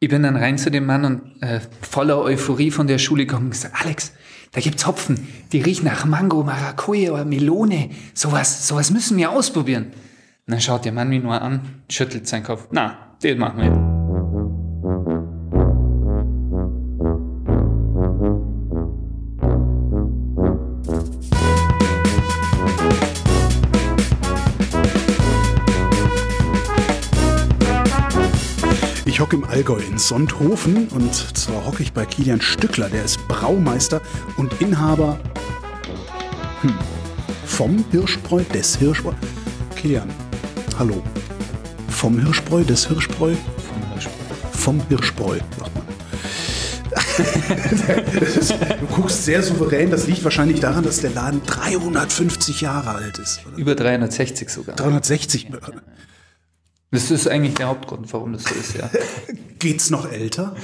Ich bin dann rein zu dem Mann und äh, voller Euphorie von der Schule gekommen und gesagt, Alex, da gibt's Hopfen, die riechen nach Mango, Maracuja oder Melone. Sowas, sowas müssen wir ausprobieren. Und dann schaut der Mann mich nur an, schüttelt seinen Kopf. Na, den machen wir. Allgäu in Sonthofen und zwar hocke ich bei Kilian Stückler, der ist Braumeister und Inhaber hm, vom Hirschbräu, des Hirschbräu. Kilian, hallo. Vom Hirschbräu, des Hirschbräu? Vom Hirschbräu. Vom Hirschbräu, sagt man. ist, du guckst sehr souverän. Das liegt wahrscheinlich daran, dass der Laden 350 Jahre alt ist. Oder? Über 360 sogar. 360. Das ist eigentlich der Hauptgrund, warum das so ist, ja. Geht's noch älter?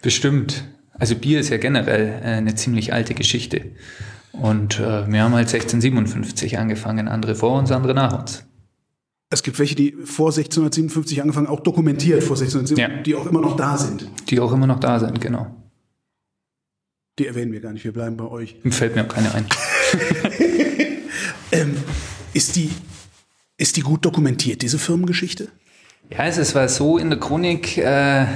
Bestimmt. Also Bier ist ja generell äh, eine ziemlich alte Geschichte. Und äh, wir haben halt 1657 angefangen, andere vor uns, andere nach uns. Es gibt welche, die vor 1657 angefangen, auch dokumentiert vor 1657, ja. die auch immer noch da sind. Die auch immer noch da sind, genau. Die erwähnen wir gar nicht, wir bleiben bei euch. Fällt mir auch keine ein. ähm, ist, die, ist die gut dokumentiert, diese Firmengeschichte? Ja, es war so in der Chronik, äh,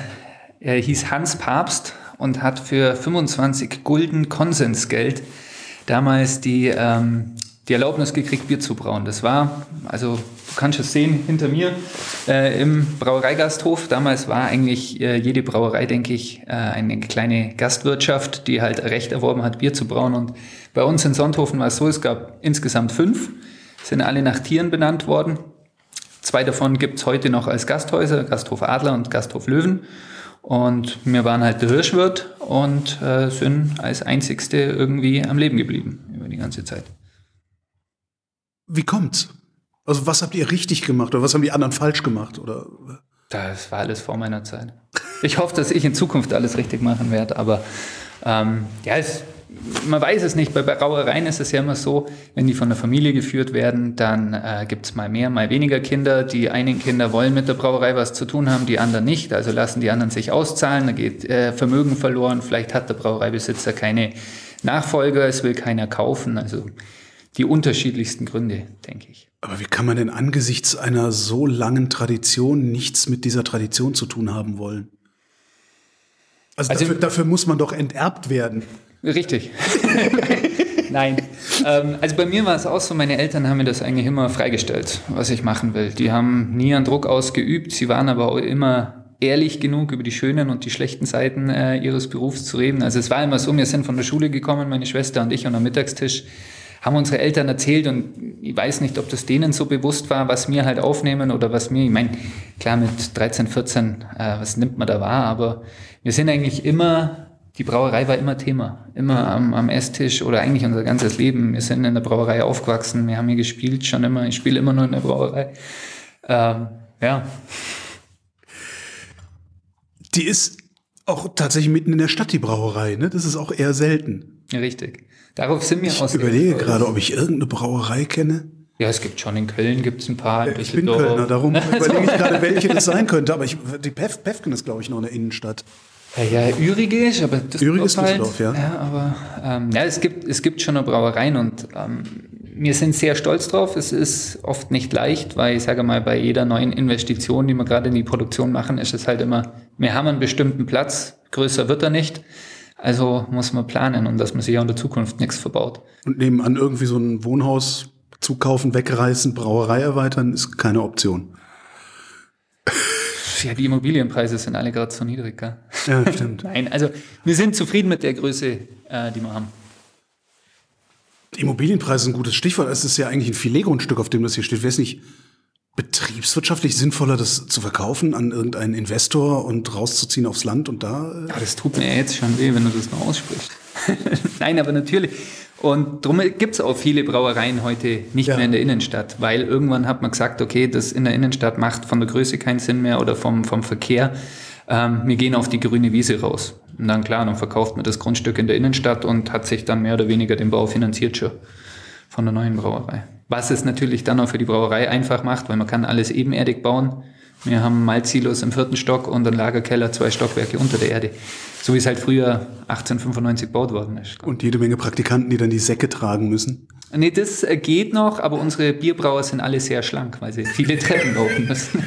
er hieß Hans Papst und hat für 25 Gulden Konsensgeld damals die, ähm, die Erlaubnis gekriegt, Bier zu brauen. Das war, also du kannst es sehen hinter mir, äh, im Brauereigasthof. Damals war eigentlich äh, jede Brauerei, denke ich, äh, eine kleine Gastwirtschaft, die halt Recht erworben hat, Bier zu brauen. Und bei uns in Sonthofen war es so, es gab insgesamt fünf, sind alle nach Tieren benannt worden. Zwei davon gibt es heute noch als Gasthäuser, Gasthof Adler und Gasthof Löwen. Und wir waren halt der Hirschwirt und äh, sind als einzigste irgendwie am Leben geblieben über die ganze Zeit. Wie kommt's? Also was habt ihr richtig gemacht oder was haben die anderen falsch gemacht? Oder? Das war alles vor meiner Zeit. Ich hoffe, dass ich in Zukunft alles richtig machen werde, aber ähm, ja, es man weiß es nicht. Bei Brauereien ist es ja immer so, wenn die von der Familie geführt werden, dann äh, gibt es mal mehr, mal weniger Kinder. Die einen Kinder wollen mit der Brauerei was zu tun haben, die anderen nicht. Also lassen die anderen sich auszahlen, da geht äh, Vermögen verloren. Vielleicht hat der Brauereibesitzer keine Nachfolger, es will keiner kaufen. Also die unterschiedlichsten Gründe, denke ich. Aber wie kann man denn angesichts einer so langen Tradition nichts mit dieser Tradition zu tun haben wollen? Also, also dafür, dafür muss man doch enterbt werden. Richtig. Nein. Ähm, also bei mir war es auch so, meine Eltern haben mir das eigentlich immer freigestellt, was ich machen will. Die haben nie einen Druck ausgeübt, sie waren aber auch immer ehrlich genug, über die schönen und die schlechten Seiten äh, ihres Berufs zu reden. Also es war immer so, wir sind von der Schule gekommen, meine Schwester und ich, und am Mittagstisch haben unsere Eltern erzählt und ich weiß nicht, ob das denen so bewusst war, was wir halt aufnehmen oder was mir, ich meine, klar mit 13, 14, äh, was nimmt man da wahr, aber wir sind eigentlich immer die Brauerei war immer Thema, immer am, am Esstisch oder eigentlich unser ganzes Leben. Wir sind in der Brauerei aufgewachsen, wir haben hier gespielt schon immer, ich spiele immer nur in der Brauerei. Ähm, ja. Die ist auch tatsächlich mitten in der Stadt, die Brauerei, ne? Das ist auch eher selten. richtig. Darauf sind wir aus. Ich überlege gerade, ob ich irgendeine Brauerei kenne. Ja, es gibt schon in Köln gibt es ein paar. In ich bin Kölner, darum überlege ich gerade, welche das sein könnte. Aber ich, die Pef, Pefken ist, glaube ich, noch eine Innenstadt. Ja, ja Ürigisch, aber das Ürigisch halt, Düsseldorf, ja. ja. aber ähm, ja, es gibt, es gibt schon noch Brauereien und ähm, wir sind sehr stolz drauf. Es ist oft nicht leicht, weil ich sage mal, bei jeder neuen Investition, die wir gerade in die Produktion machen, ist es halt immer, wir haben einen bestimmten Platz, größer wird er nicht. Also muss man planen und dass man sich auch in der Zukunft nichts verbaut. Und nebenan irgendwie so ein Wohnhaus zukaufen, wegreißen, Brauerei erweitern, ist keine Option. Ja, die Immobilienpreise sind alle gerade so niedrig. Gell? Ja, stimmt. Nein, also wir sind zufrieden mit der Größe, äh, die wir haben. Immobilienpreise sind ein gutes Stichwort. Es ist ja eigentlich ein Filetgrundstück, auf dem das hier steht. Wäre es nicht betriebswirtschaftlich sinnvoller, das zu verkaufen an irgendeinen Investor und rauszuziehen aufs Land und da? Äh ja, das tut mir jetzt schon weh, wenn du das mal aussprichst. Nein, aber natürlich. Und darum gibt es auch viele Brauereien heute nicht ja. mehr in der Innenstadt, weil irgendwann hat man gesagt, okay, das in der Innenstadt macht von der Größe keinen Sinn mehr oder vom, vom Verkehr. Ähm, wir gehen auf die grüne Wiese raus. Und dann klar, dann verkauft man das Grundstück in der Innenstadt und hat sich dann mehr oder weniger den Bau finanziert schon von der neuen Brauerei. Was es natürlich dann auch für die Brauerei einfach macht, weil man kann alles ebenerdig bauen. Wir haben Malzsilos im vierten Stock und einen Lagerkeller zwei Stockwerke unter der Erde. So wie es halt früher 1895 gebaut worden ist. Und jede Menge Praktikanten, die dann die Säcke tragen müssen. Nee, das äh, geht noch, aber unsere Bierbrauer sind alle sehr schlank, weil sie viele Treppen laufen müssen.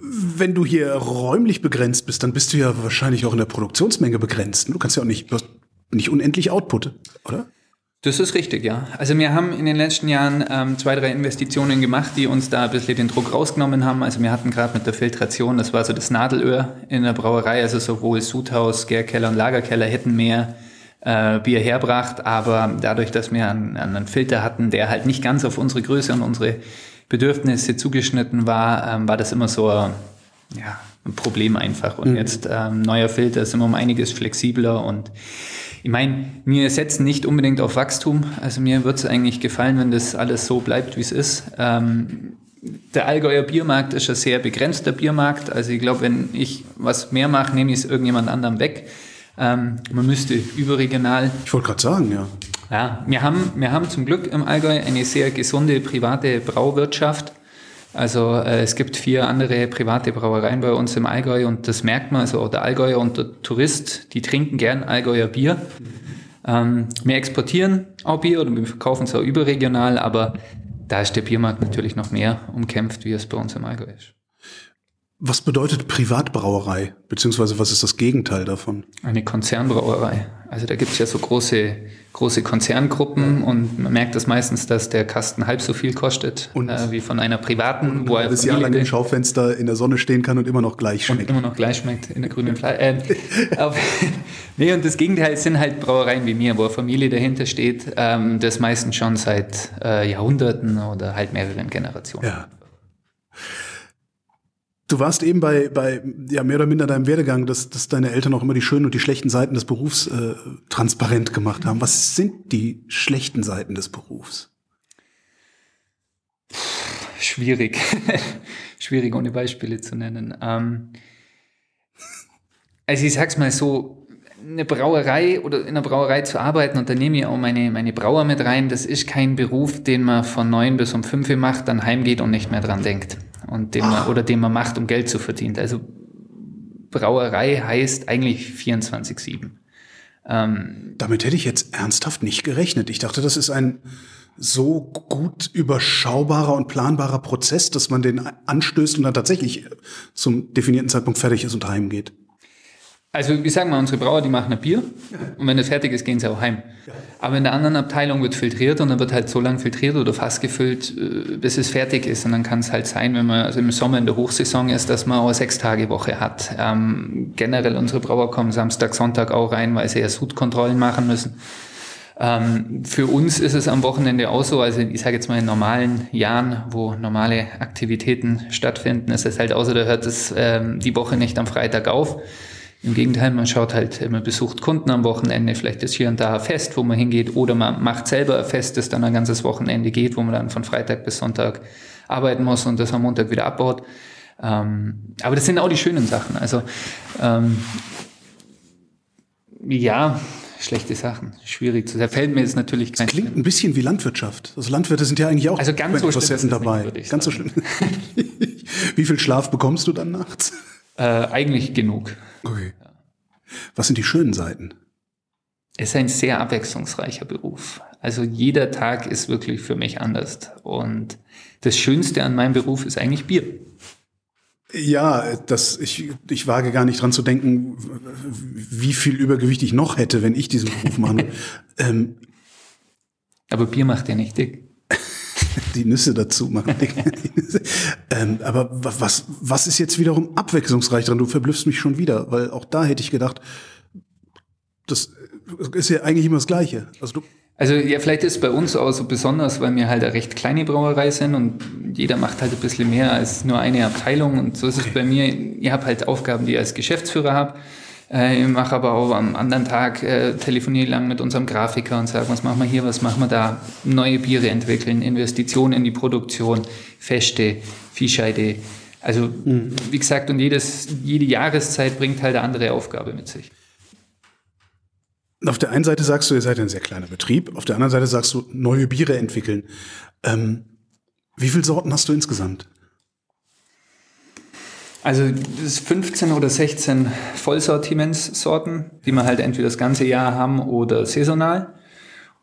Wenn du hier räumlich begrenzt bist, dann bist du ja wahrscheinlich auch in der Produktionsmenge begrenzt. Du kannst ja auch nicht, nicht unendlich Output, oder? Das ist richtig, ja. Also wir haben in den letzten Jahren ähm, zwei, drei Investitionen gemacht, die uns da ein bisschen den Druck rausgenommen haben. Also wir hatten gerade mit der Filtration, das war so das Nadelöhr in der Brauerei, also sowohl Sudhaus, Gärkeller und Lagerkeller hätten mehr äh, Bier herbracht, aber dadurch, dass wir einen, einen Filter hatten, der halt nicht ganz auf unsere Größe und unsere Bedürfnisse zugeschnitten war, ähm, war das immer so ja, ein Problem einfach. Und mhm. jetzt ähm, neuer Filter ist immer um einiges flexibler und ich meine, wir setzen nicht unbedingt auf Wachstum. Also mir wird es eigentlich gefallen, wenn das alles so bleibt, wie es ist. Ähm, der Allgäuer Biermarkt ist ein sehr begrenzter Biermarkt. Also ich glaube, wenn ich was mehr mache, nehme ich es irgendjemand anderem weg. Ähm, man müsste überregional. Ich wollte gerade sagen, ja. Ja, wir haben, wir haben zum Glück im Allgäu eine sehr gesunde private Brauwirtschaft. Also äh, es gibt vier andere private Brauereien bei uns im Allgäu und das merkt man, also der Allgäuer und der Tourist, die trinken gern Allgäuer Bier. Ähm, wir exportieren auch Bier oder wir verkaufen es auch überregional, aber da ist der Biermarkt natürlich noch mehr umkämpft, wie es bei uns im Allgäu ist. Was bedeutet Privatbrauerei, beziehungsweise was ist das Gegenteil davon? Eine Konzernbrauerei. Also da gibt es ja so große, große Konzerngruppen und man merkt das meistens, dass der Kasten halb so viel kostet äh, wie von einer privaten, und wo er das Jahr lang im Schaufenster in der Sonne stehen kann und immer noch gleich schmeckt. Und immer noch gleich schmeckt in der grünen Fleisch. Äh, nee, und das Gegenteil sind halt Brauereien wie mir, wo eine Familie dahinter steht, ähm, das meistens schon seit äh, Jahrhunderten oder halt mehreren Generationen. Ja. Du warst eben bei, bei ja, mehr oder minder deinem Werdegang, dass, dass deine Eltern auch immer die schönen und die schlechten Seiten des Berufs äh, transparent gemacht haben. Was sind die schlechten Seiten des Berufs? Schwierig. Schwierig, ohne Beispiele zu nennen. Ähm, also ich sag's mal so, eine Brauerei oder in einer Brauerei zu arbeiten und da nehme ich auch meine, meine Brauer mit rein, das ist kein Beruf, den man von neun bis um fünf macht, dann heimgeht und nicht mehr dran denkt und den man, oder den man macht, um Geld zu verdienen. Also Brauerei heißt eigentlich 24-7. Ähm, Damit hätte ich jetzt ernsthaft nicht gerechnet. Ich dachte, das ist ein so gut überschaubarer und planbarer Prozess, dass man den anstößt und dann tatsächlich zum definierten Zeitpunkt fertig ist und heimgeht. Also ich sage mal, unsere Brauer, die machen ein Bier und wenn es fertig ist, gehen sie auch heim. Aber in der anderen Abteilung wird filtriert und dann wird halt so lange filtriert oder fast gefüllt, äh, bis es fertig ist. Und dann kann es halt sein, wenn man also im Sommer in der Hochsaison ist, dass man auch eine Sechs-Tage-Woche hat. Ähm, generell unsere Brauer kommen Samstag, Sonntag auch rein, weil sie ja Sudkontrollen machen müssen. Ähm, für uns ist es am Wochenende auch so, also ich sage jetzt mal in normalen Jahren, wo normale Aktivitäten stattfinden, ist es halt auch so, da hört es ähm, die Woche nicht am Freitag auf im Gegenteil, man schaut halt, man besucht Kunden am Wochenende, vielleicht ist hier und da ein Fest, wo man hingeht, oder man macht selber ein Fest, das dann ein ganzes Wochenende geht, wo man dann von Freitag bis Sonntag arbeiten muss und das am Montag wieder abbaut. Ähm, aber das sind auch die schönen Sachen. Also ähm, ja, schlechte Sachen. Schwierig zu. Da fällt mir jetzt natürlich kein. Das klingt ein bisschen wie Landwirtschaft. Also Landwirte sind ja eigentlich auch also ganz so schlimm dabei. Nicht, ganz sagen. so schlimm. wie viel Schlaf bekommst du dann nachts? Äh, eigentlich genug. Okay. Was sind die schönen Seiten? Es ist ein sehr abwechslungsreicher Beruf. Also jeder Tag ist wirklich für mich anders. Und das Schönste an meinem Beruf ist eigentlich Bier. Ja, das, ich, ich wage gar nicht dran zu denken, wie viel Übergewicht ich noch hätte, wenn ich diesen Beruf mache. ähm, Aber Bier macht ja nicht dick. die Nüsse dazu machen. ähm, aber was, was ist jetzt wiederum abwechslungsreich dran? Du verblüffst mich schon wieder, weil auch da hätte ich gedacht, das ist ja eigentlich immer das Gleiche. Also, du also ja, vielleicht ist es bei uns auch so besonders, weil wir halt eine recht kleine Brauerei sind und jeder macht halt ein bisschen mehr als nur eine Abteilung und so ist okay. es bei mir. Ich habe halt Aufgaben, die ich als Geschäftsführer habe ich mache aber auch am anderen Tag, äh, telefoniere lang mit unserem Grafiker und sage, was machen wir hier, was machen wir da? Neue Biere entwickeln, Investitionen in die Produktion, Feste, Viehscheide. Also, mhm. wie gesagt, und jedes, jede Jahreszeit bringt halt eine andere Aufgabe mit sich. Auf der einen Seite sagst du, ihr seid ein sehr kleiner Betrieb, auf der anderen Seite sagst du, neue Biere entwickeln. Ähm, Wie viele Sorten hast du insgesamt? Also das 15 oder 16 Vollsortimentssorten, die wir halt entweder das ganze Jahr haben oder saisonal.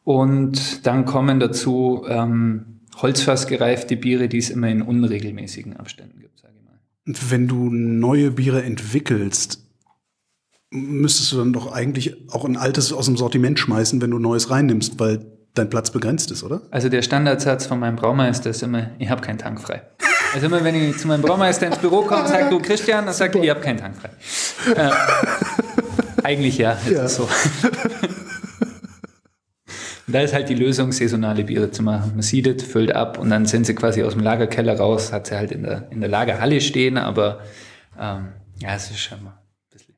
Und dann kommen dazu ähm, holzfassgereifte Biere, die es immer in unregelmäßigen Abständen gibt, sage ich mal. Und wenn du neue Biere entwickelst, müsstest du dann doch eigentlich auch ein altes aus dem Sortiment schmeißen, wenn du neues reinnimmst, weil dein Platz begrenzt ist, oder? Also der Standardsatz von meinem Braumeister ist immer, ich habe keinen Tank frei. Also immer, wenn ich zu meinem Braumeister ins Büro komme und sage, du Christian, dann sagt er, ich habe keinen Tank frei. Äh, eigentlich ja, ist ja. so. Und da ist halt die Lösung, saisonale Biere zu machen. Man siedet, füllt ab und dann sind sie quasi aus dem Lagerkeller raus, hat sie halt in der, in der Lagerhalle stehen, aber ähm, ja, es ist schon mal ein bisschen.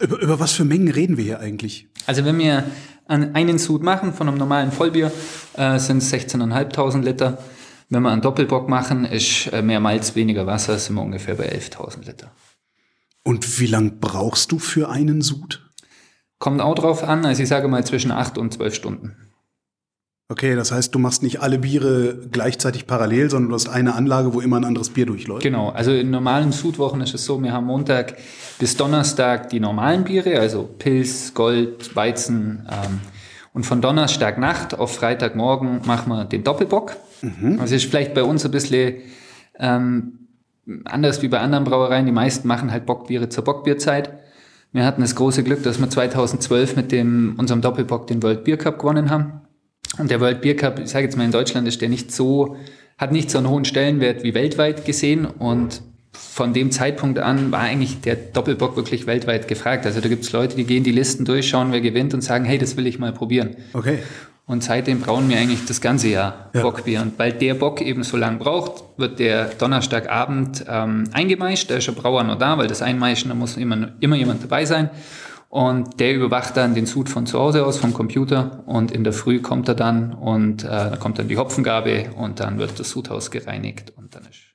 Über, über was für Mengen reden wir hier eigentlich? Also wenn wir einen Sud machen von einem normalen Vollbier, äh, sind es 16.500 Liter. Wenn wir einen Doppelbock machen, ist äh, mehr Malz, weniger Wasser, sind wir ungefähr bei 11.000 Liter. Und wie lang brauchst du für einen Sud? Kommt auch drauf an, also ich sage mal zwischen 8 und 12 Stunden. Okay, das heißt, du machst nicht alle Biere gleichzeitig parallel, sondern du hast eine Anlage, wo immer ein anderes Bier durchläuft. Genau, also in normalen Sudwochen ist es so, wir haben Montag bis Donnerstag die normalen Biere, also Pilz, Gold, Weizen. Ähm, und von Donnerstag Nacht auf Freitagmorgen machen wir den Doppelbock. Mhm. Das ist vielleicht bei uns ein bisschen ähm, anders wie bei anderen Brauereien. Die meisten machen halt Bockbiere zur Bockbierzeit. Wir hatten das große Glück, dass wir 2012 mit dem, unserem Doppelbock den World Beer Cup gewonnen haben. Und der World Beer Cup, ich sage jetzt mal in Deutschland, ist der nicht so, hat nicht so einen hohen Stellenwert wie weltweit gesehen. Und von dem Zeitpunkt an war eigentlich der Doppelbock wirklich weltweit gefragt. Also da gibt es Leute, die gehen die Listen durch, schauen, wer gewinnt und sagen, hey, das will ich mal probieren. Okay. Und seitdem brauen wir eigentlich das ganze Jahr ja. Bockbier. Und weil der Bock eben so lang braucht, wird der Donnerstagabend ähm, eingemeischt. Da ist der Brauer noch da, weil das Einmeischen, da muss immer, immer jemand dabei sein. Und der überwacht dann den Sud von zu Hause aus, vom Computer. Und in der Früh kommt er dann und äh, da kommt dann die Hopfengabe und dann wird das Sudhaus gereinigt und dann ist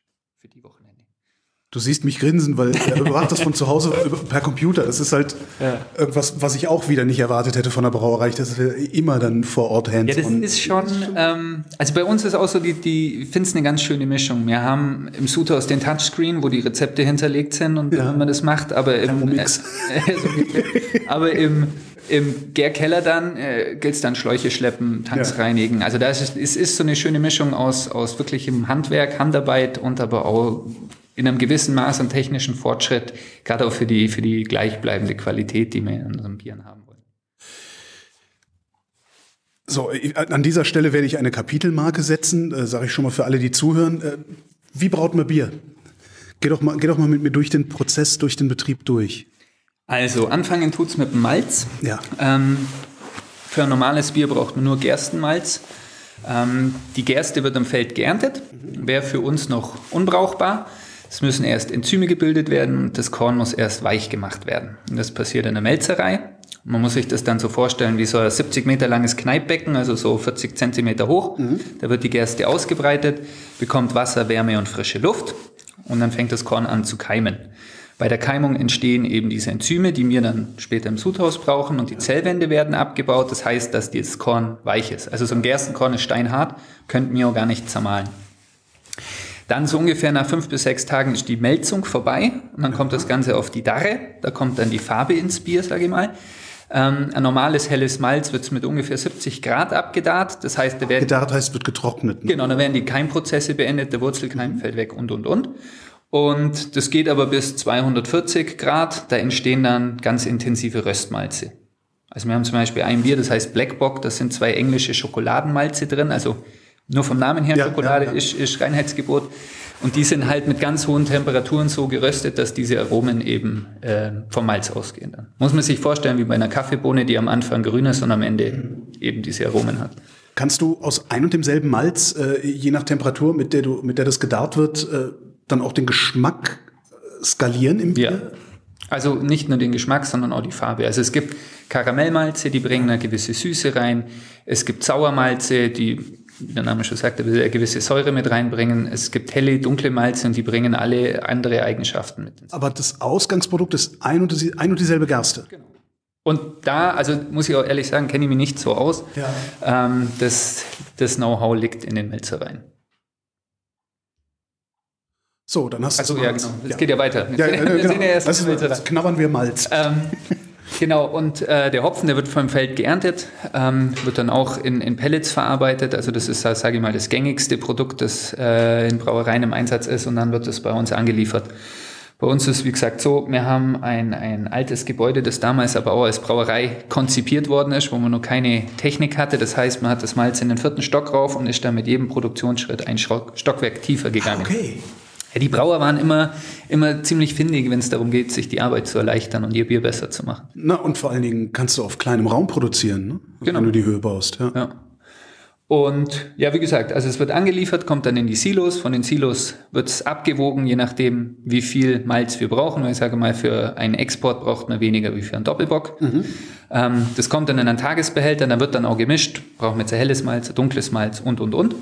Du siehst mich grinsen, weil er überwacht das von zu Hause per Computer. Das ist halt ja. irgendwas, was ich auch wieder nicht erwartet hätte von der Brauerei, dass wir immer dann vor Ort hands Ja, das ist schon, ähm, also bei uns ist auch so, die, die ich finde es eine ganz schöne Mischung. Wir haben im Sudhaus den Touchscreen, wo die Rezepte hinterlegt sind und ja. wie man das macht, aber im, äh, äh, aber im, im Gärkeller dann äh, gilt es dann Schläuche schleppen, Tanks ja. reinigen. Also da ist es ist so eine schöne Mischung aus, aus wirklichem Handwerk, Handarbeit und aber auch in einem gewissen Maß an technischen Fortschritt, gerade auch für die, für die gleichbleibende Qualität, die wir in unseren Bieren haben wollen. So, an dieser Stelle werde ich eine Kapitelmarke setzen, äh, sage ich schon mal für alle, die zuhören. Äh, wie braut man Bier? Geh doch, mal, geh doch mal mit mir durch den Prozess, durch den Betrieb durch. Also, anfangen tut's mit dem Malz. Ja. Ähm, für ein normales Bier braucht man nur Gerstenmalz. Ähm, die Gerste wird am Feld geerntet, wäre für uns noch unbrauchbar. Es müssen erst Enzyme gebildet werden und das Korn muss erst weich gemacht werden. Und das passiert in der Melzerei. Man muss sich das dann so vorstellen wie so ein 70 Meter langes Kneippbecken, also so 40 Zentimeter hoch. Mhm. Da wird die Gerste ausgebreitet, bekommt Wasser, Wärme und frische Luft und dann fängt das Korn an zu keimen. Bei der Keimung entstehen eben diese Enzyme, die wir dann später im Sudhaus brauchen und die Zellwände werden abgebaut. Das heißt, dass dieses Korn weich ist. Also so ein Gerstenkorn ist steinhart, könnten wir auch gar nicht zermahlen. Dann so ungefähr nach fünf bis sechs Tagen ist die Melzung vorbei und dann kommt das Ganze auf die Darre. Da kommt dann die Farbe ins Bier, sage ich mal. Ähm, ein normales helles Malz wird mit ungefähr 70 Grad abgedarrt. Das heißt, da werden Gedarrt heißt, wird getrocknet. Ne? Genau, da werden die Keimprozesse beendet, der Wurzelkeim mhm. fällt weg und und und. Und das geht aber bis 240 Grad. Da entstehen dann ganz intensive Röstmalze. Also wir haben zum Beispiel ein Bier, das heißt Blackbock. Da sind zwei englische Schokoladenmalze drin, also nur vom Namen her, ja, Schokolade ja, ja. Ist, ist Reinheitsgebot. Und die sind halt mit ganz hohen Temperaturen so geröstet, dass diese Aromen eben äh, vom Malz ausgehen. Dann. Muss man sich vorstellen, wie bei einer Kaffeebohne, die am Anfang grün ist und am Ende eben diese Aromen hat. Kannst du aus ein und demselben Malz, äh, je nach Temperatur, mit der, du, mit der das gedarrt wird, äh, dann auch den Geschmack äh, skalieren im Bier? Ja. Also nicht nur den Geschmack, sondern auch die Farbe. Also es gibt Karamellmalze, die bringen eine gewisse Süße rein. Es gibt Sauermalze, die wie der Name schon sagt, eine gewisse Säure mit reinbringen. Es gibt helle, dunkle Malze und die bringen alle andere Eigenschaften mit. Aber das Ausgangsprodukt ist ein und, die, ein und dieselbe Gerste. Genau. Und da, also muss ich auch ehrlich sagen, kenne ich mich nicht so aus. Ja. Ähm, das das Know-how liegt in den Melzereien. So, dann hast du Also ja, genau. Es Ja. geht ja weiter. Ja, ja, Wir genau. ja das, der das knabbern wir Malz. Ähm, genau, und äh, der Hopfen, der wird vom Feld geerntet, ähm, wird dann auch in, in Pellets verarbeitet. Also das ist, sage ich mal, das gängigste Produkt, das äh, in Brauereien im Einsatz ist und dann wird es bei uns angeliefert. Bei uns ist, wie gesagt, so, wir haben ein, ein altes Gebäude, das damals aber auch als Brauerei konzipiert worden ist, wo man noch keine Technik hatte. Das heißt, man hat das Malz in den vierten Stock rauf und ist dann mit jedem Produktionsschritt ein Stock- Stockwerk tiefer gegangen. Okay. Ja, die Brauer waren immer, immer ziemlich findig, wenn es darum geht, sich die Arbeit zu erleichtern und ihr Bier besser zu machen. Na, und vor allen Dingen kannst du auf kleinem Raum produzieren, ne? Genau. wenn du die Höhe baust. Ja. Ja. Und ja, wie gesagt, also es wird angeliefert, kommt dann in die Silos. Von den Silos wird es abgewogen, je nachdem, wie viel Malz wir brauchen. Ich sage mal, für einen Export braucht man weniger wie für einen Doppelbock. Ähm, das kommt dann in einen Tagesbehälter, dann wird dann auch gemischt. Brauchen wir jetzt ein helles Malz, ein dunkles Malz und, und, und.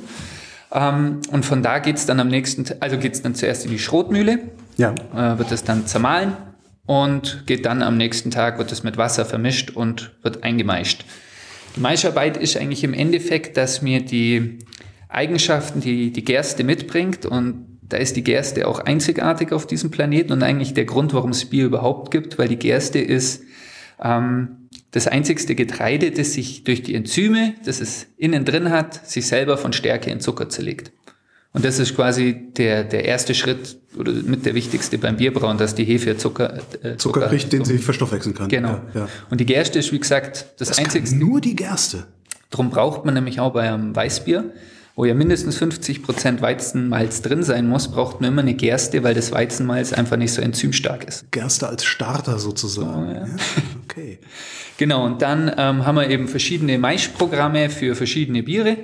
Ähm, und von da geht's dann am nächsten, also geht's dann zuerst in die Schrotmühle. ja. äh, wird es dann zermahlen und geht dann am nächsten Tag, wird es mit Wasser vermischt und wird eingemeischt. Die Maischarbeit ist eigentlich im Endeffekt, dass mir die Eigenschaften, die die Gerste mitbringt und da ist die Gerste auch einzigartig auf diesem Planeten und eigentlich der Grund, warum es Bier überhaupt gibt, weil die Gerste ist ähm, das einzigste Getreide, das sich durch die Enzyme, das es innen drin hat, sich selber von Stärke in Zucker zerlegt. Und das ist quasi der, der erste Schritt oder mit der wichtigste beim Bierbrauen, dass die Hefe Zucker, äh, Zucker kriegt, den sie verstoffwechseln kann. Genau. Ja, ja. Und die Gerste ist, wie gesagt, das, Das einzigste. nur die Gerste. Darum braucht man nämlich auch bei einem Weißbier, wo ja mindestens 50 Prozent Weizenmalz drin sein muss, braucht man immer eine Gerste, weil das Weizenmalz einfach nicht so enzymstark ist. Gerste als Starter sozusagen. ja. Okay. Genau, und dann ähm, haben wir eben verschiedene Maischprogramme für verschiedene Biere.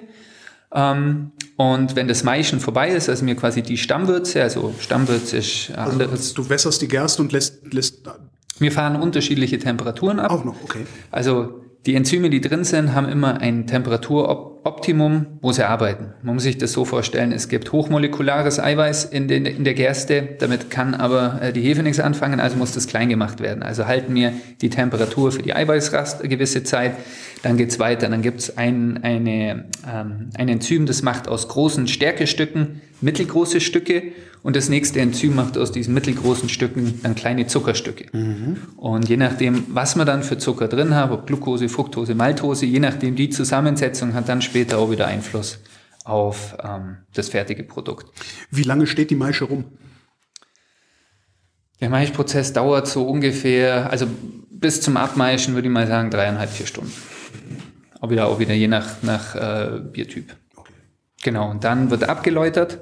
Ähm, und wenn das Maischen vorbei ist, also mir quasi die Stammwürze, also Stammwürze ist anderes. Du wässerst die Gerste und lässt, lässt Wir fahren unterschiedliche Temperaturen ab. auch noch, okay. Also die Enzyme, die drin sind, haben immer ein Temperaturoptimum, wo sie arbeiten. Man muss sich das so vorstellen, es gibt hochmolekulares Eiweiß in, den, in der Gerste, damit kann aber äh, die Hefe nichts anfangen, also muss das klein gemacht werden. Also halten wir die Temperatur für die Eiweißrast eine gewisse Zeit, dann geht's weiter. Dann gibt's ein, eine, ähm, ein Enzym, das macht aus großen Stärkestücken mittelgroße Stücke und das nächste Enzym macht aus diesen mittelgroßen Stücken dann kleine Zuckerstücke. Und je nachdem, was man dann für Zucker drin hat, ob Glucose, Fructose, Maltose, je nachdem die Zusammensetzung hat dann später auch wieder Einfluss auf ähm, das fertige Produkt. Wie lange steht die Maische rum? Der Maischprozess dauert so ungefähr, also bis zum Abmeischen würde ich mal sagen, dreieinhalb, vier Stunden. Auch wieder, auch wieder je nach, nach äh, Biertyp. Genau, und dann wird abgeläutert